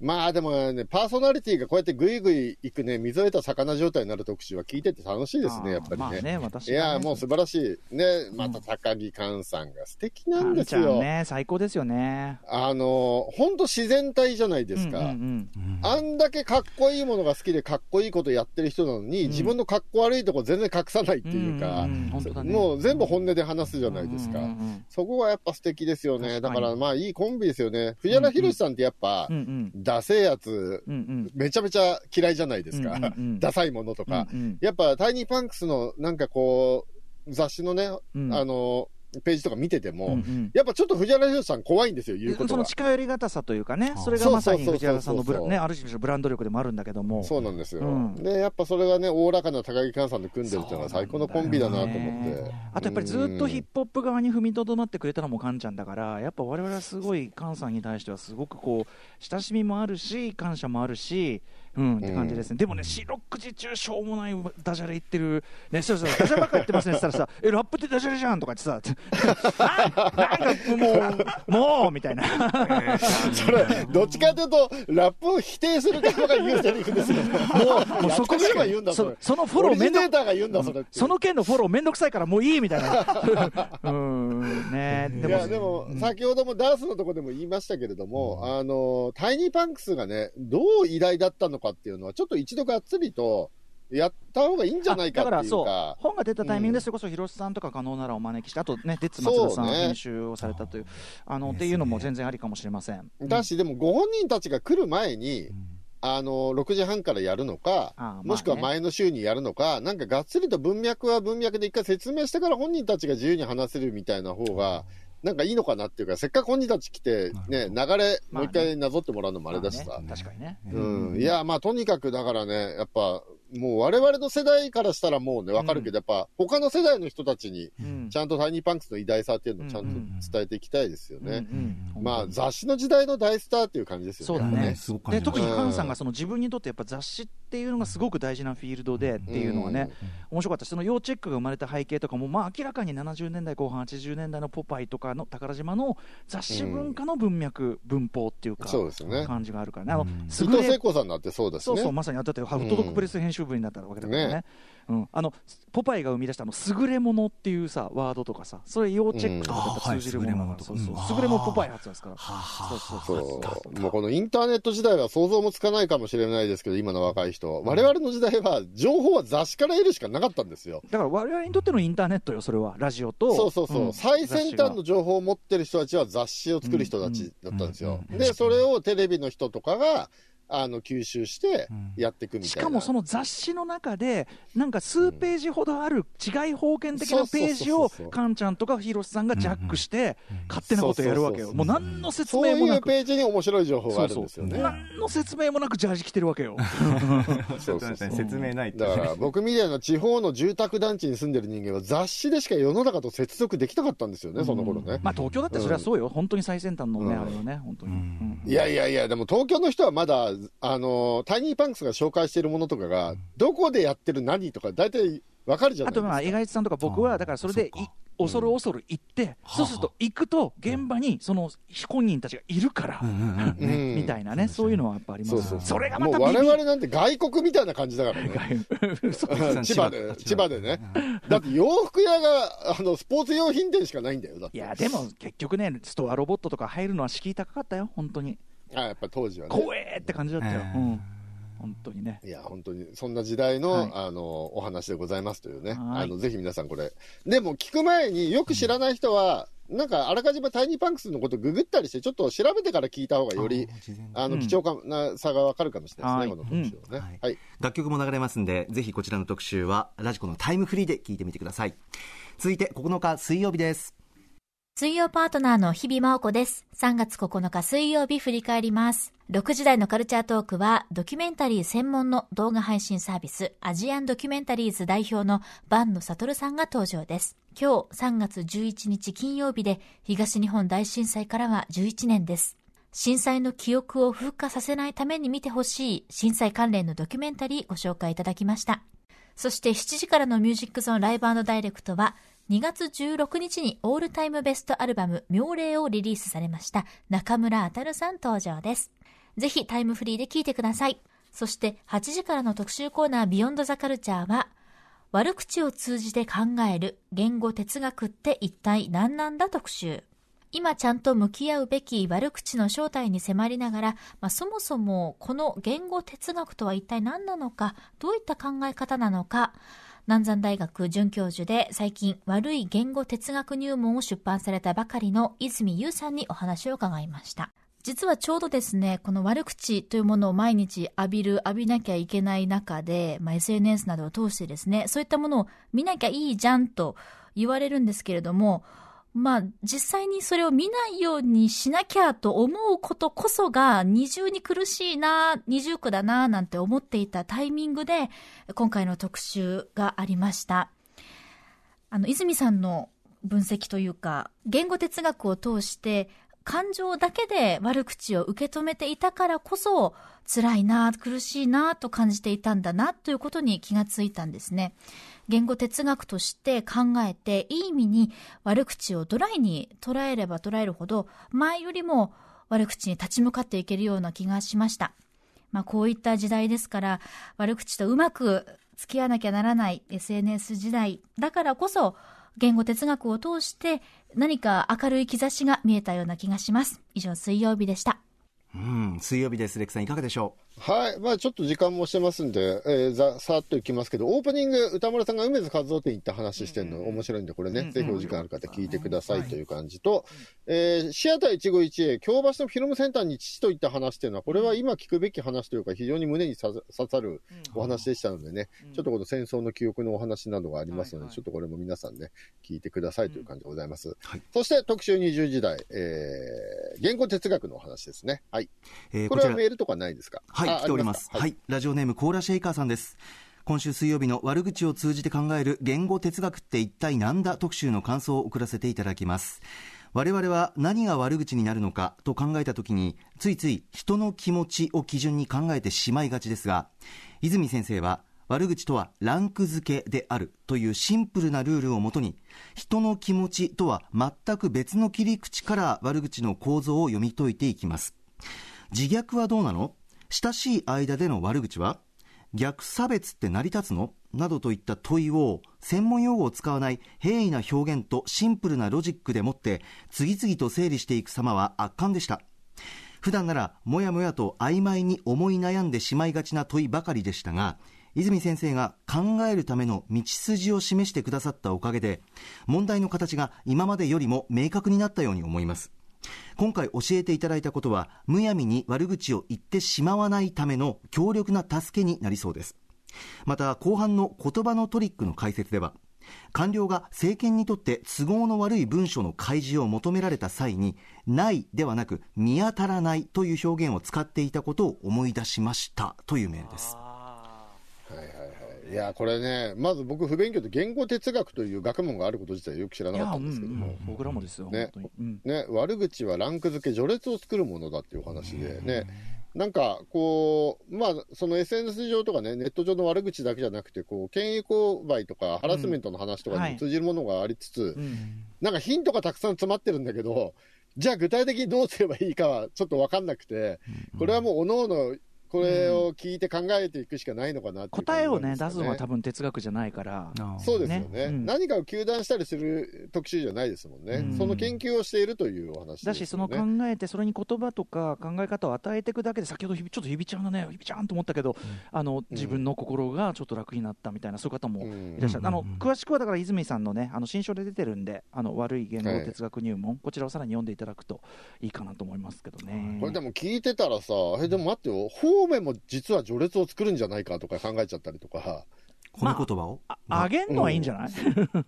D: まあでもね、パーソナリティがこうやってぐいぐい行くね、水を得た魚状態になる特集は聞いてて楽しいですね、やっぱり
C: まあ
D: ね。
C: ね私
D: いや、もう素晴らしい。ね、また高木寛さんが素敵なんですよ。
C: ちゃんね最高ですよね
D: あの、ほんと自然体じゃないですか。
C: うんうん
D: あんだけかっこいいものが好きでかっこいいことやってる人なのに、自分のかっこ悪いとこ全然隠さないっていうか、
C: うんうんね
D: もう全部本音で話すじゃないですか。
C: うんうんうん
D: そこがやっぱ素敵ですよね。だからまあいいコンビですよね。藤原宏さんってやっぱ、
C: うんうん
D: ダセえやつ、
C: うんうん
D: めちゃめちゃ嫌いじゃないですか。
C: うんうんうん [laughs]
D: ダサいものとか。
C: うんうん
D: やっぱタイニーパンクスのなんかこう、雑誌のね、
C: うん
D: あの、ページとか見てても、
C: うんうん。
D: やっぱちょっと藤原宏さん怖いんですよ、言うことが。
C: その近寄りがたさというかね、
B: あ
C: それがまさに藤原さんのブラねある種のブランド力でもあるんだけども、
D: そうなんですよ、
C: うん。
D: で、やっぱそれがね、おおらかな高木寛さんと組んでるっていうのは最高のコンビだなと思って。
C: あとやっぱりずっとヒップホップ側に踏みとどまってくれたのもカンちゃんだから、やっぱ我々はすごいカンさんに対してはすごくこう親しみもあるし、感謝もあるし、うんって感じですね。でもね、四六時中しょうもないダジャレ言ってる、ね、そうそうダジャレばっか言ってますねって言ったらさ、[laughs] えラップってダジャレじゃんとか言ってさ、[laughs] あなんかもうもうみたいな。[laughs]
D: それ、どっちかというと、ラップを否定する側が言うセリフですよ。もう、
C: もうそこ
D: やってみれば言うんだ、それ。
C: そそのフォロー
D: オリジネーターが言うんだ、そ。
C: その件のフォローめんどくさいからもういいみたいな。うんねで
D: いや、でも、先ほどもダースのとこでも言いましたけれども、あの、タイニーパンクスがね、どう偉大だったのかっていうのは、ちょっと一度がっつりと、やった方がいいんじゃないかっていう
C: か。本が出たタイミングでそれこそ広瀬さんとか可能ならお招きしてあとねデッツ松田さん編集をされたというあのっていうのも全然ありかもしれません。
D: だし、でもご本人たちが来る前に、あの、6時半からやるのか、
C: ね。
D: もしくは前の週にやるのか、なんかがっつりと文脈は文脈で一回説明してから本人たちが自由に話せるみたいな方が、なんかいいのかなっていうか、せっかく本人たち来て、ね、流れ、もう一回なぞってもらうのもあれだしさ。
C: まあね確かにね
D: うん。いや、まあ、とにかくだからね、やっぱ、もう我々の世代からしたらもうね、わかるけど、やっぱ、他の世代の人たちに、
C: うん。
D: ちゃんとタイニーパンクスの偉大さっていうのをちゃんと伝えていきたいですよね。まあ、雑誌の時代の大スターっていう感じですよね。
C: そうだね。
B: すごく感
C: で特に菅さんがその自分にとってやっぱ雑誌っていうのがすごく大事なフィールドでっていうのはね、面白かった。しその要チェックが生まれた背景とかもまあ明らかに70年代後半80年代のポパイとかの宝島の雑誌文化の文脈、文法っていうか
D: そうですね。
C: 感じがあるからね。あの
D: 伊藤聖子さんだってそうですね。
C: そうそうまさに。あだってハフトドッグプレス編集部になったわけだからね,、
D: ね。
C: うん、あのポパイが生み出したあの優れものっていうさワードとかさそれ要チェックとか通じるものだ。から、
B: うん
C: 優れもポパイ発ですから、そうそう
D: そう。もうこのインターネット時代は想像もつかないかもしれないですけど、今の若い人。我々の時代は、情報は雑誌から得るしかなかったんですよ。
C: だから我々にとってのインターネットよそれは。ラジオと
D: そうそうそう。
C: ん。
D: 最先端の情報を持ってる人たちは雑誌を作る人たちだったんですよ。で、それをテレビの人とかが、あの吸収してやっていくみたいな、
C: しかもその雑誌の中で、なんか数ページほどある違い封建的なページを
D: そうそうそう。そう、
C: カンちゃんとか広瀬さんがジャックして、勝手なことやるわけよ、
D: そう
C: もう何の説
D: そう。いう
C: 明もなく、
D: ページに面白い情報があるんですよね。
C: 何の説明もなくジャージ着てるわけよ。[laughs]
D: そうそうそう。
B: 説明ないと。
D: だから僕みたいな地方の住宅団地に住んでる人間は雑誌でしか世の中と接続できなかったんですよね、その頃ね。
C: まあ東京だってそれはそうよ、本当に最先端のね、
D: うん。
C: あれよね、本当に。うん。
D: いやいやいや、でも東京の人はまだ、あのタイニーパンクスが紹介しているものとかが、どこでやってる何とか、大体わかるじゃないですか。
C: あとまあ、江市さんとか僕は、だからそれでい恐る恐る行って、そうすると行くと、現場にその本人たちがいるから、
D: うん
C: みたいなね、そういうのはやっぱあります。
D: そうそうそう。
C: れがま
D: もう
C: たビビ
D: 我々なんて外国みたいな感じだからね。[laughs]
C: そう
D: 千葉で、千葉でね。だって洋服屋が、あの、スポーツ用品店しかないんだよ。だって。
C: いや、でも結局ね、ストアロボットとか入るのは敷居高かったよ、本当に。
D: あやっぱ当時はね。
C: 怖えって感じだったよ、
B: えー
C: うん、本当にね。
D: いや、本当に、そんな時代の、
C: はい
D: あの、お話でございますというね。
C: はい
D: あの、ぜひ皆さんこれ。でも、聞く前によく知らない人は、なんか、あらかじめタイニーパンクスのことググったりして、ちょっと調べてから聞いた方がより、あの、
C: うん
D: 貴重かなさがわかるかもしれないですね、
C: はい
D: この特集はね。
B: はい
D: はい。
B: 楽曲も流れますんで、ぜひこちらの特集は、ラジコのタイムフリーで聞いてみてください。続いて9日水曜日です。
G: 水曜パートナーの日々真央子です。3月9日水曜日振り返ります。6時台のカルチャートークは、ドキュメンタリー専門の動画配信サービス、アジアンドキュメンタリーズ代表の坂野悟さんが登場です。今日3月11日金曜日で、東日本大震災からは11年です。震災の記憶を風化させないために見てほしい震災関連のドキュメンタリーご紹介いただきました。そして7時からのミュージックゾーンライブダイレクトは、2月16日にオールタイムベストアルバム、妙齢をリリースされました中村あたるさん登場です。ぜひタイムフリーで聴いてください。そして8時からの特集コーナービヨンドザカルチャーは、悪口を通じて考える言語哲学って一体何なんだ特集。今ちゃんと向き合うべき悪口の正体に迫りながら、まあ、そもそもこの言語哲学とは一体何なのか、どういった考え方なのか、南山大学准教授で最近悪い言語哲学入門を出版されたばかりの泉優さんにお話を伺いました。実はちょうどですね、この悪口というものを毎日浴びる、浴びなきゃいけない中で、まあ、SNS などを通してですね、そういったものを見なきゃいいじゃんと言われるんですけれども、まあ、実際にそれを見ないようにしなきゃと思うことこそが二重に苦しいな、二重苦だな、なんて思っていたタイミングで、今回の特集がありました。あの、泉さんの分析というか、言語哲学を通して、感情だけで悪口を受け止めていたからこそ、辛いな、苦しいな、と感じていたんだな、ということに気がついたんですね。言語哲学として考えて、いい意味に悪口をドライに捉えれば捉えるほど、前よりも悪口に立ち向かっていけるような気がしました。まあ、こういった時代ですから、悪口とうまく付き合わなきゃならない SNS 時代だからこそ、言語哲学を通して何か明るい兆しが見えたような気がします。以上、水曜日でした。
B: うん、水曜日です。レクさんいかがでしょう？
D: はい。まあちょっと時間もしてますんで、えー、ざ、さーっといきますけど、オープニング、歌村さんが梅津和夫店行った話してるの面白いんで、これね、ぜひお時間ある方聞いてくださいという感じと、えー、シアター一期一会、京橋のフィルムセンターに父といった話っていうのは、これは今聞くべき話というか、非常に胸に刺刺さるお話でしたのでね、ちょっとこの戦争の記憶のお話などがありますので、ちょっとこれも皆さんね、聞いてくださいという感じでございます。
B: はい。
D: そして特集20時代、えー、言語哲学のお話ですね。はい。
B: う、えー
D: これはメールとかないですか？
B: はい、
D: あ
B: 来ております。
D: あ
B: はい、ラジオネームコーラシェイカーさんです。今週水曜日の悪口を通じて考える言語哲学って一体なんだ？特集の感想を送らせていただきます。我々は何が悪口になるのかと考えたときに、ついつい人の気持ちを基準に考えてしまいがちですが、泉先生は悪口とはランク付けであるというシンプルなルールをもとに、人の気持ちとは全く別の切り口から悪口の構造を読み解いていきます。自虐はどうなの？親しい間での悪口は逆差別って成り立つの？などといった問いを専門用語を使わない平易な表現とシンプルなロジックでもって次々と整理していく様は圧巻でした。普段ならもやもやと曖昧に思い悩んでしまいがちな問いばかりでしたが泉先生が考えるための道筋を示してくださったおかげで問題の形が今までよりも明確になったように思います。今回教えていただいたことはむやみに悪口を言ってしまわないための強力な助けになりそうです。また後半の言葉のトリックの解説では官僚が政権にとって都合の悪い文書の開示を求められた際にないではなく見当たらないという表現を使っていたことを思い出しましたというメールです。
D: い。いや、これね、まず僕、不勉強で言語哲学という学問があること自体よく知らなかったんですけど。も、
C: 僕らもですよ、
D: ね。
C: うん。
D: ね、悪口はランク付け、序列を作るものだっていうお話で、ね、なんかこう、まあ、その SNS 上とかね、ネット上の悪口だけじゃなくて、こう、権威勾配とか、ハラスメントの話とか
C: はい。
D: にも通じるものがありつつ、
C: うん。
D: なんかヒントがたくさん詰まってるんだけど、じゃあ具体的にどうすればいいかはちょっとわかんなくて、これはもう、おのおの、これを聞いて考えていくしかないのかなっていう
C: 答えをね出すのは多分哲学じゃないから。
D: そうですよね。
C: ね。うん。
D: 何かを糾弾したりする特集じゃないですもんね、
C: うん。
D: その研究をしているというお話ですよね。
C: だし、その考えて、それに言葉とか考え方を与えていくだけで、先ほどひびちょっとひびちゃんだね、ひびちゃんと思ったけど、あの自分の心がちょっと楽になったみたいな、そういう方も
D: うん。
C: いらっしゃる、あの
B: うん。
C: 詳しくはだから泉さんのね、あの新書で出てるんで、あの悪い言語哲学入門、こちらをさらに読んでいただくといいかなと思いますけどね。
D: これでも聞いてたらさ、え、でも待ってよ、方面も実は序列を作るんじゃないかとか考えちゃったりとか、
B: 褒め言葉を、
C: ああげんのはいいんじゃない、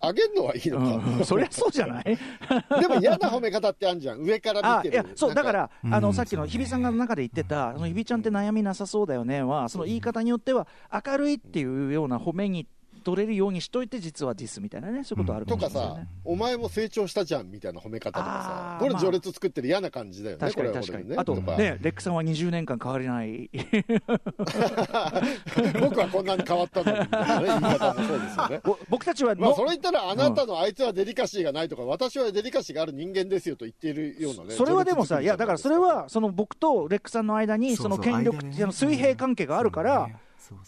D: あげるのはいいのか、
C: うん。そりゃそうじゃない？[laughs]
D: でも嫌な褒め方ってあるじゃん、上から見てる。
C: あいやそうだから、
B: うん。
C: あのさっきの日比さんが中で言ってた、その日比ちゃんって悩みなさそうだよねは、その言い方によっては、明るいっていうような褒めに取れるようにしといて、実はディスみたいなね、そういうことあるか
D: とかさ
C: もしれないね。、
D: お前も成長したじゃんみたいな褒め方とかさ、これ序列作ってる嫌な感じだよね、
C: 確かに
D: これ
C: 確かに、
D: ね。
C: あと
D: とか
C: ね、レックさんは20年間変わりない、[laughs]
D: 僕はこんなに変わったのにみたいなね、言い方もそうですよね。[laughs]
C: ぼ僕たちは
D: まあ、
C: の
D: それ言ったら、あなたのあいつはデリカシーがないとか、私はデリカシーがある人間ですよと言っているようなね。
C: それはでもさ、いや、だからそれは、そ
D: の、
C: の僕とレックさんの間に、
B: そ
C: の権力、
B: ね。
C: あの水平関係があるから、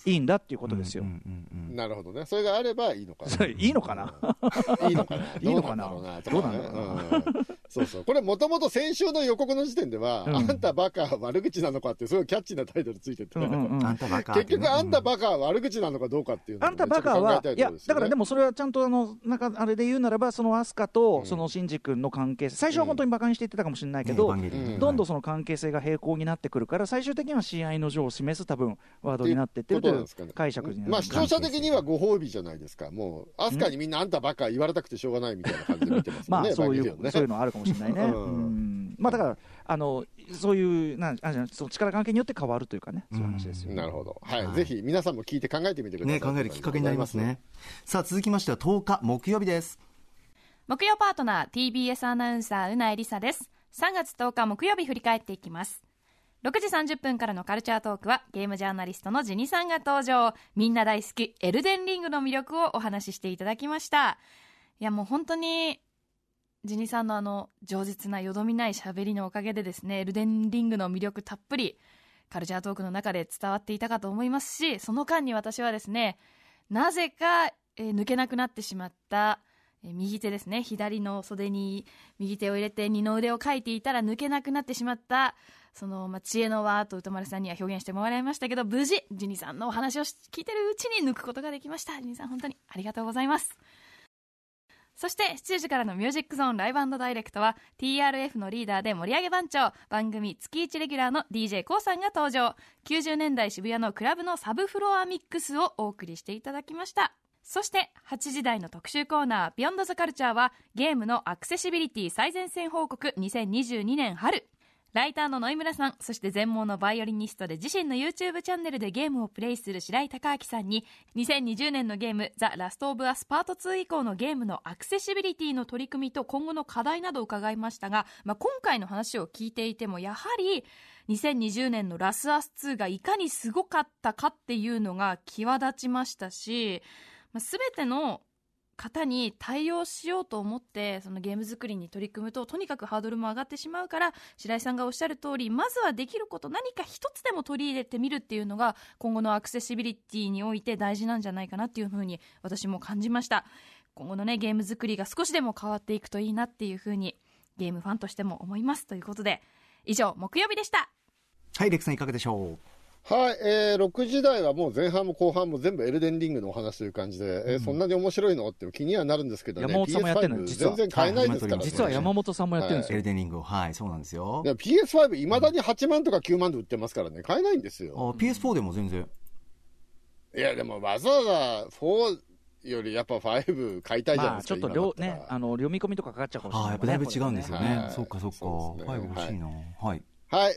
C: いいんだっていうことですよ。
B: うん。うんうんうん。
D: なるほどね。それがあればいいのか
C: それいいのかな？
D: いいのかな？[laughs]
C: いいのかな？
D: どうなんだろうな、そうそう。これもともと先週の予告の時点では、
C: うん。
D: あんたバカ悪口なのかって、すごいキャッチーなタイトルついてて、
C: うんうんうん。
D: 結局あんた
B: バ
D: バカは悪口なのかどうかっていうのをね
C: あんたバカは、いや、だからで
D: も、
C: もそれはちゃんとあの、なんかあれで言うならば、そのアスカとそのシンジ君の関係性、最初は本当にバカにして言ってたかもしれないけど、
D: うん。
C: どんどんその関係性が平行になってくるから、最終的には試合の情を示す多分ワードになってってるという解釈になる。
D: まあ視聴者的にはご褒美じゃないですか。もう、アスカにみんなあんたバカ言われたくてしょうがないみたいな感じで見てますね。
C: まあそういう、
D: ね。
C: そういうのあるかもしれないね。
D: うん
C: うんまあだから、あのそういうなんあじゃあその力関係によって変わるというかね、そういう話ですよ。
D: なるほど。はい。
B: はい
D: ぜひ皆さんも聞いて考えてみてください。
B: ね、考えるきっかけになりますね。さあ、続きましては10日木曜日です。
H: 木曜パートナー TBS アナウンサーうなえりさです3月10日木曜日振り返っていきます6時30分からのカルチャートークはゲームジャーナリストのジニさんが登場みんな大好きエルデンリングの魅力をお話ししていただきましたいやもう本当にジニさんのあの上実なよどみない喋りのおかげでですねエルデンリングの魅力たっぷりカルチャートークの中で伝わっていたかと思いますしその間に私はですねなぜか、えー抜けなくなってしまったえー右手ですね左の袖に右手を入れて二の腕をかいていたら抜けなくなってしまったその、まあ、知恵の輪と歌丸さんには表現してもらいましたけど無事ジニさんのお話を聞いてるうちに抜くことができました。ジニさん本当にありがとうございます。そして7時からの「ミュージックゾーンライブダイレクトは TRF のリーダーで盛り上げ番長番組月1レギュラーの d j k o さんが登場。90年代渋谷のクラブのサブフロアミックスをお送りしていただきました。そして8時台の特集コーナー「 Beyond The Culture はゲームのアクセシビリティ最前線報告2022年春。ライターの野井村さんそして全盲のバイオリニストで自身の YouTube チャンネルでゲームをプレイする白井崇陽さんに2020年のゲーム「ザ・ラスト・オブ・アスパート2以降のゲームのアクセシビリティの取り組みと今後の課題などを伺いましたが、まあ、今回の話を聞いていてもやはり2020年のラスアス2がいかにすごかったかっていうのが際立ちましたし、まあ、全ての方に対応しようと思ってそのゲーム作りに取り組むととにかくハードルも上がってしまうから白井さんがおっしゃる通りまずはできること何か一つでも取り入れてみるっていうのが今後のアクセシビリティにおいて大事なんじゃないかなっていうふうに私も感じました。今後のねゲーム作りが少しでも変わっていくといいなっていうふうにゲームファンとしても思いますということで以上木曜日でした。
B: はい、レクさんいかがでしょう？
D: はい、えー、6時台はもう前半も後半も全部エルデンリングのお話という感じで、えーそんなに面白いのって気にはなるんですけどね、
C: 山本さんもやってるの
D: ？PS5
C: 実は。
D: 全然買えないですからね。
C: 実は山本さんもやってるんですよ、
B: エルデンリングを。はいそうなんですよ。
D: でも PS5 いまだに8万とか9万で売ってますからね、買えないんです
B: あ
D: よ。
B: PS4 でも全然。
D: いや、でもわざわざ4よりやっぱ5買いたいじゃない
C: まあ、
D: ですか。
C: ちょっと
D: 今だったら。
C: 両ね、あの読み込みとかかかっちゃうかもしれない、
B: ああやっぱだいぶ違うんですよね。
D: はい。
B: そっかそっか。
D: そうね。
B: 5欲しいな。はい
D: はい。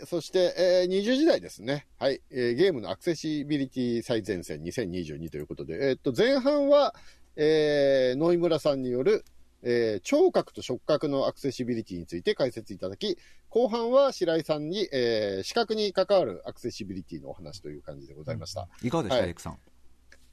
D: そして、えー20時台ですね。はい。えーゲームのアクセシビリティ最前線2022ということで、えーっと、前半は、えー、野井村さんによる、えー聴覚と触覚のアクセシビリティについて解説いただき、後半は白井さんに、えー視覚に関わるアクセシビリティのお話という感じでございました。
B: いかがでした、
D: はい
B: エレクさん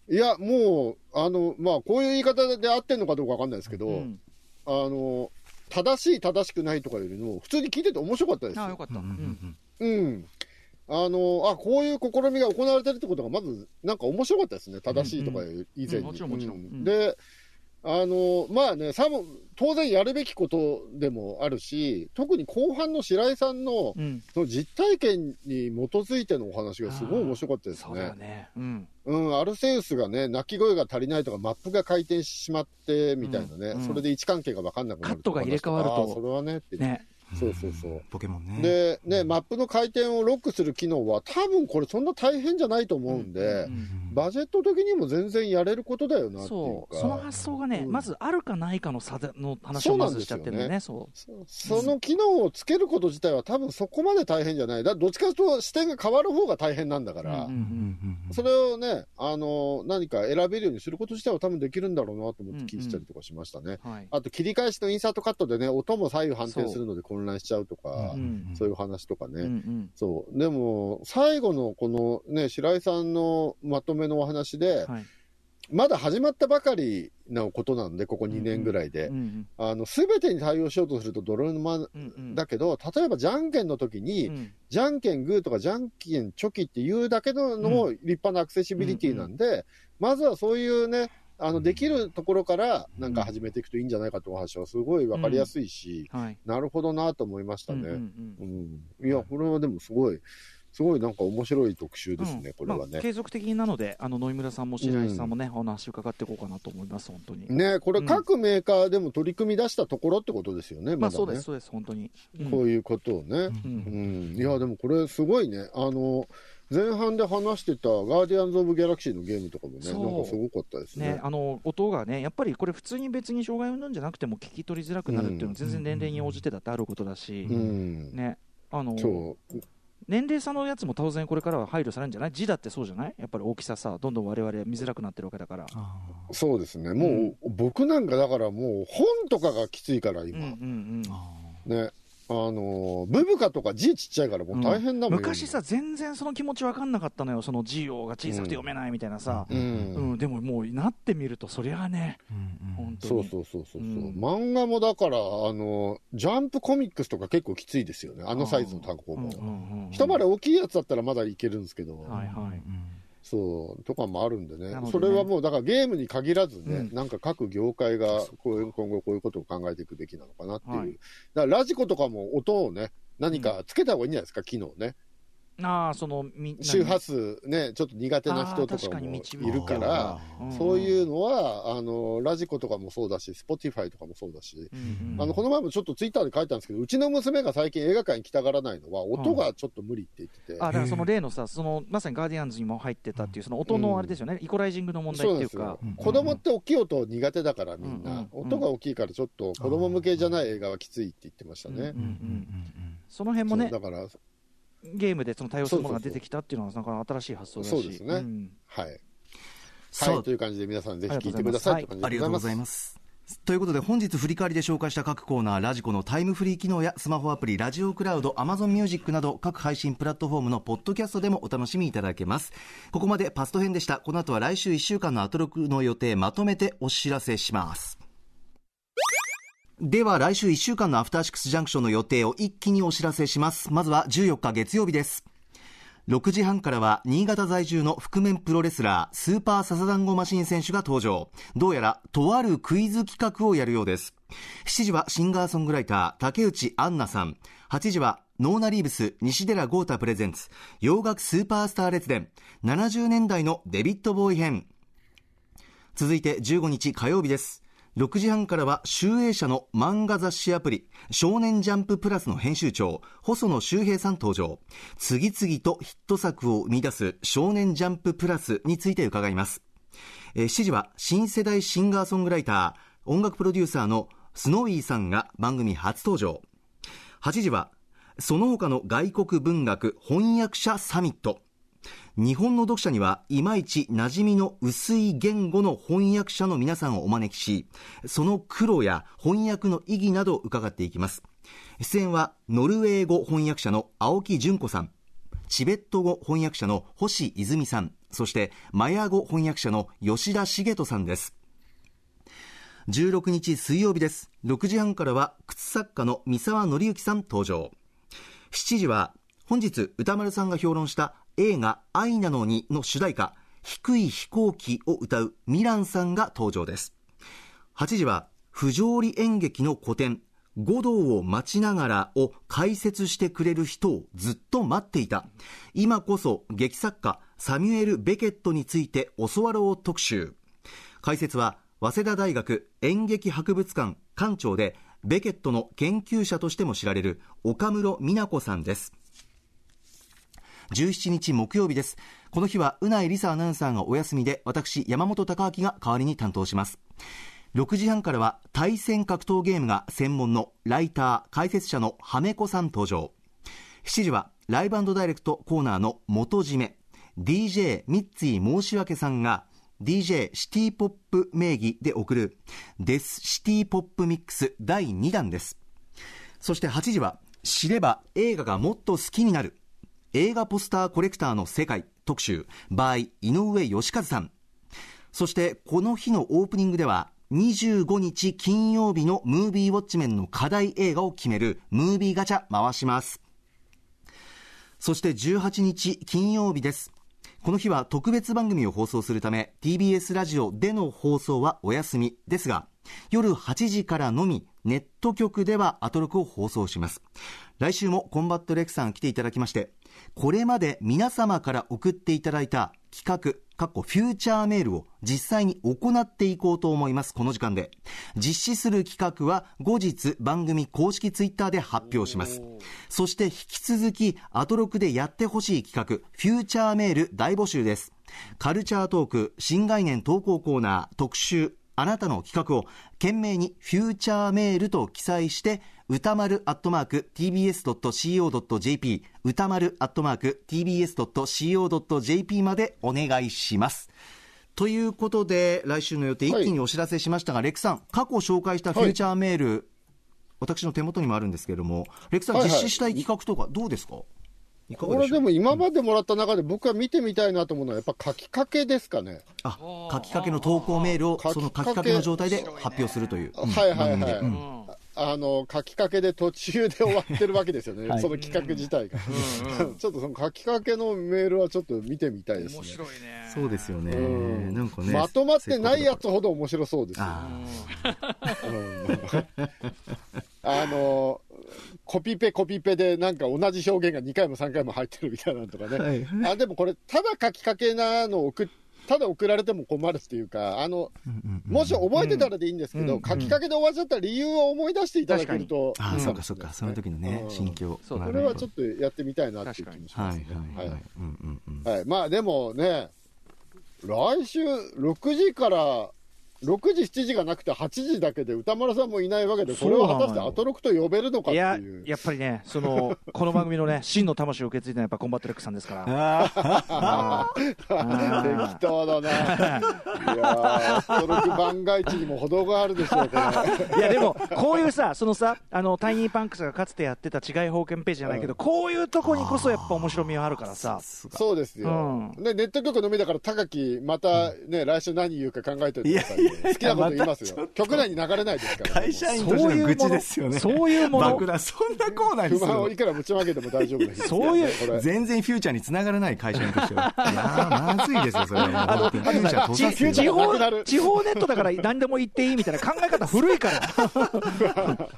D: いや、もう、あの、まあ、こういう言い方で合ってんのかどうかわかんないですけど、
C: うん
D: あの、正しい正しくないとかよりも、普通に聞いてて面白かったですよ。
C: ああよかった、
B: うんうん
C: うん
D: うん。あの、あ、こういう試みが行われてるってことが、まず、なんか面白かったですね。正しいとか以前に。
C: うんもちろんもちろん
D: う
C: うん
D: で、あの、まあね、さも、当然やるべきことでもあるし、特に後半の白井さんの、
C: うん。
D: その実体験に基づいてのお話がすごい面白かったですね。
C: ね、うん、
D: うん、アルセウスがね、鳴き声が足りないとか、マップが回転してしまって、みたいなね、
C: うん
D: それで位置関係が分かんなくなる
C: カットが入れ替わると。
D: それはねって。
C: ね
D: そうそうそう。
B: ポケモンね。
D: で、ね、マップの回転をロックする機能は、多分これそんな大変じゃないと思うんで、
C: うん
D: バジェット的にも全然やれることだよなっていうか。
C: その発想がね、
D: うん。
C: まずあるかないかの差での話をまずしちゃってるね、そ
D: そその機能をつけること自体は多分そこまで大変じゃない。だどっちかというと視点が変わる方が大変なんだから、それをね、あの、何か選べるようにすること自体は多分できるんだろうなと思って聞いてたりとかしましたね。あと切り返しのインサートカットでね、音も左右反転するので混乱しちゃうとか、
C: うん。
D: そういう話とかね。
C: うんうん。
D: そう。でも、最後のこのね、白井さんのまとめのお話で、
C: はい。
D: まだ始まったばかりのことなんで、ここ2年ぐらいで。あの、すべてに対応しようとすると泥沼だけど、例えばじゃんけんの時に、
C: うん。
D: じゃんけんグーとかじゃんけんチョキっていうだけののも立派なアクセシビリティなんで、まずはそういうね、あの、できるところからなんか始めていくといいんじゃないかというお話はすごいわかりやすいし、
C: はい
D: なるほどなと思いましたね。
C: うんうんうん
D: うん。いや、これはでもすごい、すごいなんか面白い特集ですね、
C: うん
D: これはね。
C: まあ継続的なので、あの野井村さんも白石さんもね、お話伺っていこうかなと思います、本当に。
D: ねこれ
C: うん
D: 各メーカーでも取り組み出したところってことですよね、ま
C: あそうです、そうです、本当に。うん
D: こういうことをね。
C: う
D: うんん。いや、でもこれすごいね。あの、前半で話してたガーディアンズ・オブ・ギャラクシーのゲームとかもね、なんかすごかったですね。
C: ね、[laughs] あの音がね、やっぱりこれ、普通に別に障害を生んじゃなくても聞き取りづらくなるっていうのは、全然年齢に応じてだってあることだし、
D: うん。
C: ね、あの。年齢差のやつも当然これからは配慮されるんじゃない？字だってそうじゃない？やっぱり大きささ、どんどん我々見づらくなってるわけだから。
D: そうですね。もう、僕なんかだからもう本とかがきついから
C: うんう
D: 今。
C: ん
D: ね。あの、ブブカとか字ちっちゃいからもう大変だもん。
C: 昔さ、全然その気持ち分かんなかったのよ、その字をが小さくて読めないみたいなさ、
D: う
C: うん
D: ん。
C: でももうなってみると、そりゃあね、本当に。
D: そうそうそうそうそう、
C: うん
D: 漫画もだから、あの、ジャンプコミックスとか結構きついですよね。あのサイズの単行
C: うんうん
D: 本。
C: うん
D: 一回り大きいやつだったらまだいけるんですけど。
C: はいはい。
D: そう、とかもあるんでね。
C: ね
D: それはもう、だからゲームに限らずね、
C: うん
D: なんか各業界がこう今後こういうことを考えていくべきなのかなっていう。
C: はい
D: だからラジコとかも音をね、何かつけた方がいいんじゃないですか、機能ね。
C: ああ、その、み
D: 周波数ね、ちょっと苦手な人と
C: か
D: もいるから、
C: うん。
D: そういうのは、あの、ラジコとかもそうだし、スポティファイとかもそうだし、
C: うんうん。
D: あの、この前もちょっとツイッターで書いたんですけど、うちの娘が最近映画館に来たがらないのは、音がちょっと無理って言ってて。
C: あだからその例のさ、そのまさにガーディアンズにも入ってたっていう、その音のあれですよね、イコライジングの問題
D: そう
C: っていうか。
D: なんですよ、。子供って大きい音苦手だからみんな、
C: うんうん
D: 音が大きいからちょっと子供向けじゃない映画はきついって言ってましたね。
C: うんうんうん。その辺もね。
D: そうだ、から、
C: ゲームでその対応するものが出てきたっていうのは、なんか新しい発想だし、
D: そうですね。
C: ん。
D: はい。
B: さあ。
D: はい、という感じで皆さんぜひ聞いてください。
B: ありがとうござい
D: ま。
B: ます。す。ということで本日振り返りで紹介した各コーナーラジコのタイムフリー機能やスマホアプリラジオクラウド Amazon ミュージックなど各配信プラットフォームのポッドキャストでもお楽しみいただけます。ここまでパスト編でした。この後は来週1週間のアトロクの予定まとめてお知らせしますでは来週1週間のアフターシックスジャンクションの予定を一気にお知らせします。まずは14日月曜日です。6時半からは新潟在住の覆面プロレスラースーパーササダンゴマシン選手が登場。どうやらとあるクイズ企画をやるようです。7時はシンガーソングライター竹内アンナさん。8時はノーナリーブス西寺郷太 presents。洋楽スーパースター列伝。70年代のデヴィッド・ボウイ編。続いて15日火曜日です。6時半からは集英社の漫画雑誌アプリ少年ジャンププラスの編集長細野修平さん登場。次々とヒット作を生み出す少年ジャンププラスについて伺います。7時は新世代シンガーソングライター音楽プロデューサーのスノーイーさんが番組初登場。8時はその他の外国文学翻訳者サミット。日本の読者にはいまいち馴染みの薄い言語の翻訳者の皆さんをお招きしその苦労や翻訳の意義などを伺っていきます。出演はノルウェー語翻訳者の青木純子さんチベット語翻訳者の星泉さんそしてマヤ語翻訳者の吉田茂人さんです。16日水曜日です。6時半からは靴作家の三沢紀之さん登場。7時は本日歌丸さんが評論した映画「愛なのに」の主題歌「低い飛行機」を歌うミランさんが登場です。8時は不条理演劇の古典五道を待ちながらを解説してくれる人をずっと待っていた。今こそ劇作家サミュエル・ベケットについて教わろう特集。解説は早稲田大学演劇博物館館長でベケットの研究者としても知られる岡室美奈子さんです。17日木曜日です。この日はうないりさアナウンサーがお休みで私山本貴明が代わりに担当します。6時半からは対戦格闘ゲームが専門のライター解説者のはめこさん登場。7時はライブダイレクトコーナーの元締め DJ ミッツィ申し訳さんが DJ シティポップ名義で送るデスシティポップミックス第2弾です。そして8時は知れば映画がもっと好きになる映画ポスターコレクターの世界特集 by 井上義和さん。そしてこの日のオープニングでは25日金曜日のムービーウォッチメンの課題映画を決めるムービーガチャ回します。そして18日金曜日です。この日は特別番組を放送するため TBS ラジオでの放送はお休みですが夜8時からのみネット局ではアトロクを放送します。来週もコンバット REC さん来ていただきましてこれまで皆様から送っていただいた企画かっこフューチャーメールを実際に行っていこうと思います。この時間で。実施する企画は後日番組公式ツイッターで発表します。そして引き続きアトロクでやってほしい企画フューチャーメール大募集です。カルチャートーク新概念投稿コーナー特集あなたの企画を懸命にフューチャーメールと記載して歌丸アットマーク tbs.co.jp 歌丸アットマーク tbs.co.jp までお願いします。ということで来週の予定一気にお知らせしましたが、レックさん過去紹介したフューチャーメール、私の手元にもあるんですけれどもレックさん
D: はいはい。
B: 実施したい企画とかどうですか、いかが
D: これ
B: で
D: も今までもらった中で僕は見てみたいなと思うのは、やっぱ書きかけですかね。
B: あ書きかけの投稿メールをその書きかけの状態で発表するという、うん
D: はいはい。
B: うん
D: あの、書きかけで途中で終わってるわけですよね。
B: はい
D: その企画自体が。[laughs] ちょっとその書きかけのメールはちょっと見てみたいですね。
C: 面白いね
B: そうですよね、
D: うん
B: なんかね
D: まとまってないやつほど面白そうですよ。
B: あ
D: うんあの、コピペコピペでなんか同じ表現が2回も3回も入ってるみたいなのとかね。
B: はい
D: あでもこれ、ただ書きかけなのを送っただ送られても困るっていうか、あの、もし覚えてたらでいいんですけど、
C: うん
D: 書きかけで終わっちゃった理由を思い出していただけると。
B: ああ、
D: いい
B: そうかそうか。その時のね
D: うん。
B: 心境
C: そ
D: れはちょっとやってみたいなっていう気もし
B: はい
D: ますね。
B: はい。はい。うんうんうん。
D: はい、まあでもね、来週6時から、6時、7時がなくて8時だけで宇多丸さんもいないわけで、これは果たしてアトロクと呼べるのかって
C: いや
D: いう。
C: やっぱりねそのこの番組のね [laughs] 真の魂を受け継いだのはやっぱコンバット REC さんですから
D: 適当だな。[laughs] いやー、アトロク番外地にも程があるでしょう、これ。[laughs]
C: いやでも、こういうさ、そのさ、あのタイニーパンクスがかつてやってた治外法権ページじゃないけど、こういうとこにこそやっぱ面白みはあるからさ、
D: そうですよ。
C: うん
D: で、ネット局のみだから、高木、またね、来週何言うか考えておいてください。好きなこと言いますよ。[laughs] 局内に流れないですから。
B: 会社員としての愚痴ですよね。
C: そういうもの
B: 爆弾、そんなコーナーに
D: 不満をいくらぶちまけても大丈夫です [laughs]
C: そういう
B: 全然フューチャーにつながらない会社員としては。[laughs] いやーまずいですよ、それ。フューチャー
C: 地方地方ネットだから何でも言っていいみたいな考え方古いから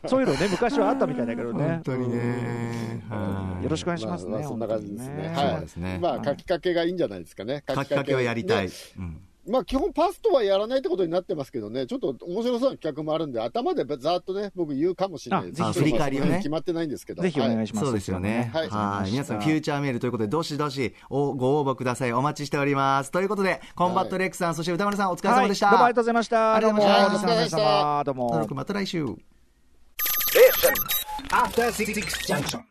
C: そういうのね昔はあったみたいだけどね
B: 本当にね。はい
C: よろしくお願いしますね、
D: そんな感じですね。
C: 本当に
B: そうですね
D: まあ、書きかけがいいんじゃないですかね。
B: 書きかけはやりたい
D: で。
B: うん
D: まあ、基本パスとはやらないってことになってますけどね、ちょっと面白そうな企画もあるんで、頭でざーっとね、僕言うかもしれないです
C: あ
B: ぜひ振り返りをね
D: 決まってないんですけど。
C: ぜひお願
D: はい
C: いします、
B: そうですよね。
D: はい
B: はい。皆さん、フューチャーメールということで、どしどしおご応募ください。お待ちしております。ということで、コンバット REC さん、そして宇多丸さん、お疲れ様でした。
C: はい、どうもありがとうございました
B: ありがとうございました
C: どうもアト
B: ロクまた来週。
A: After Six Junction.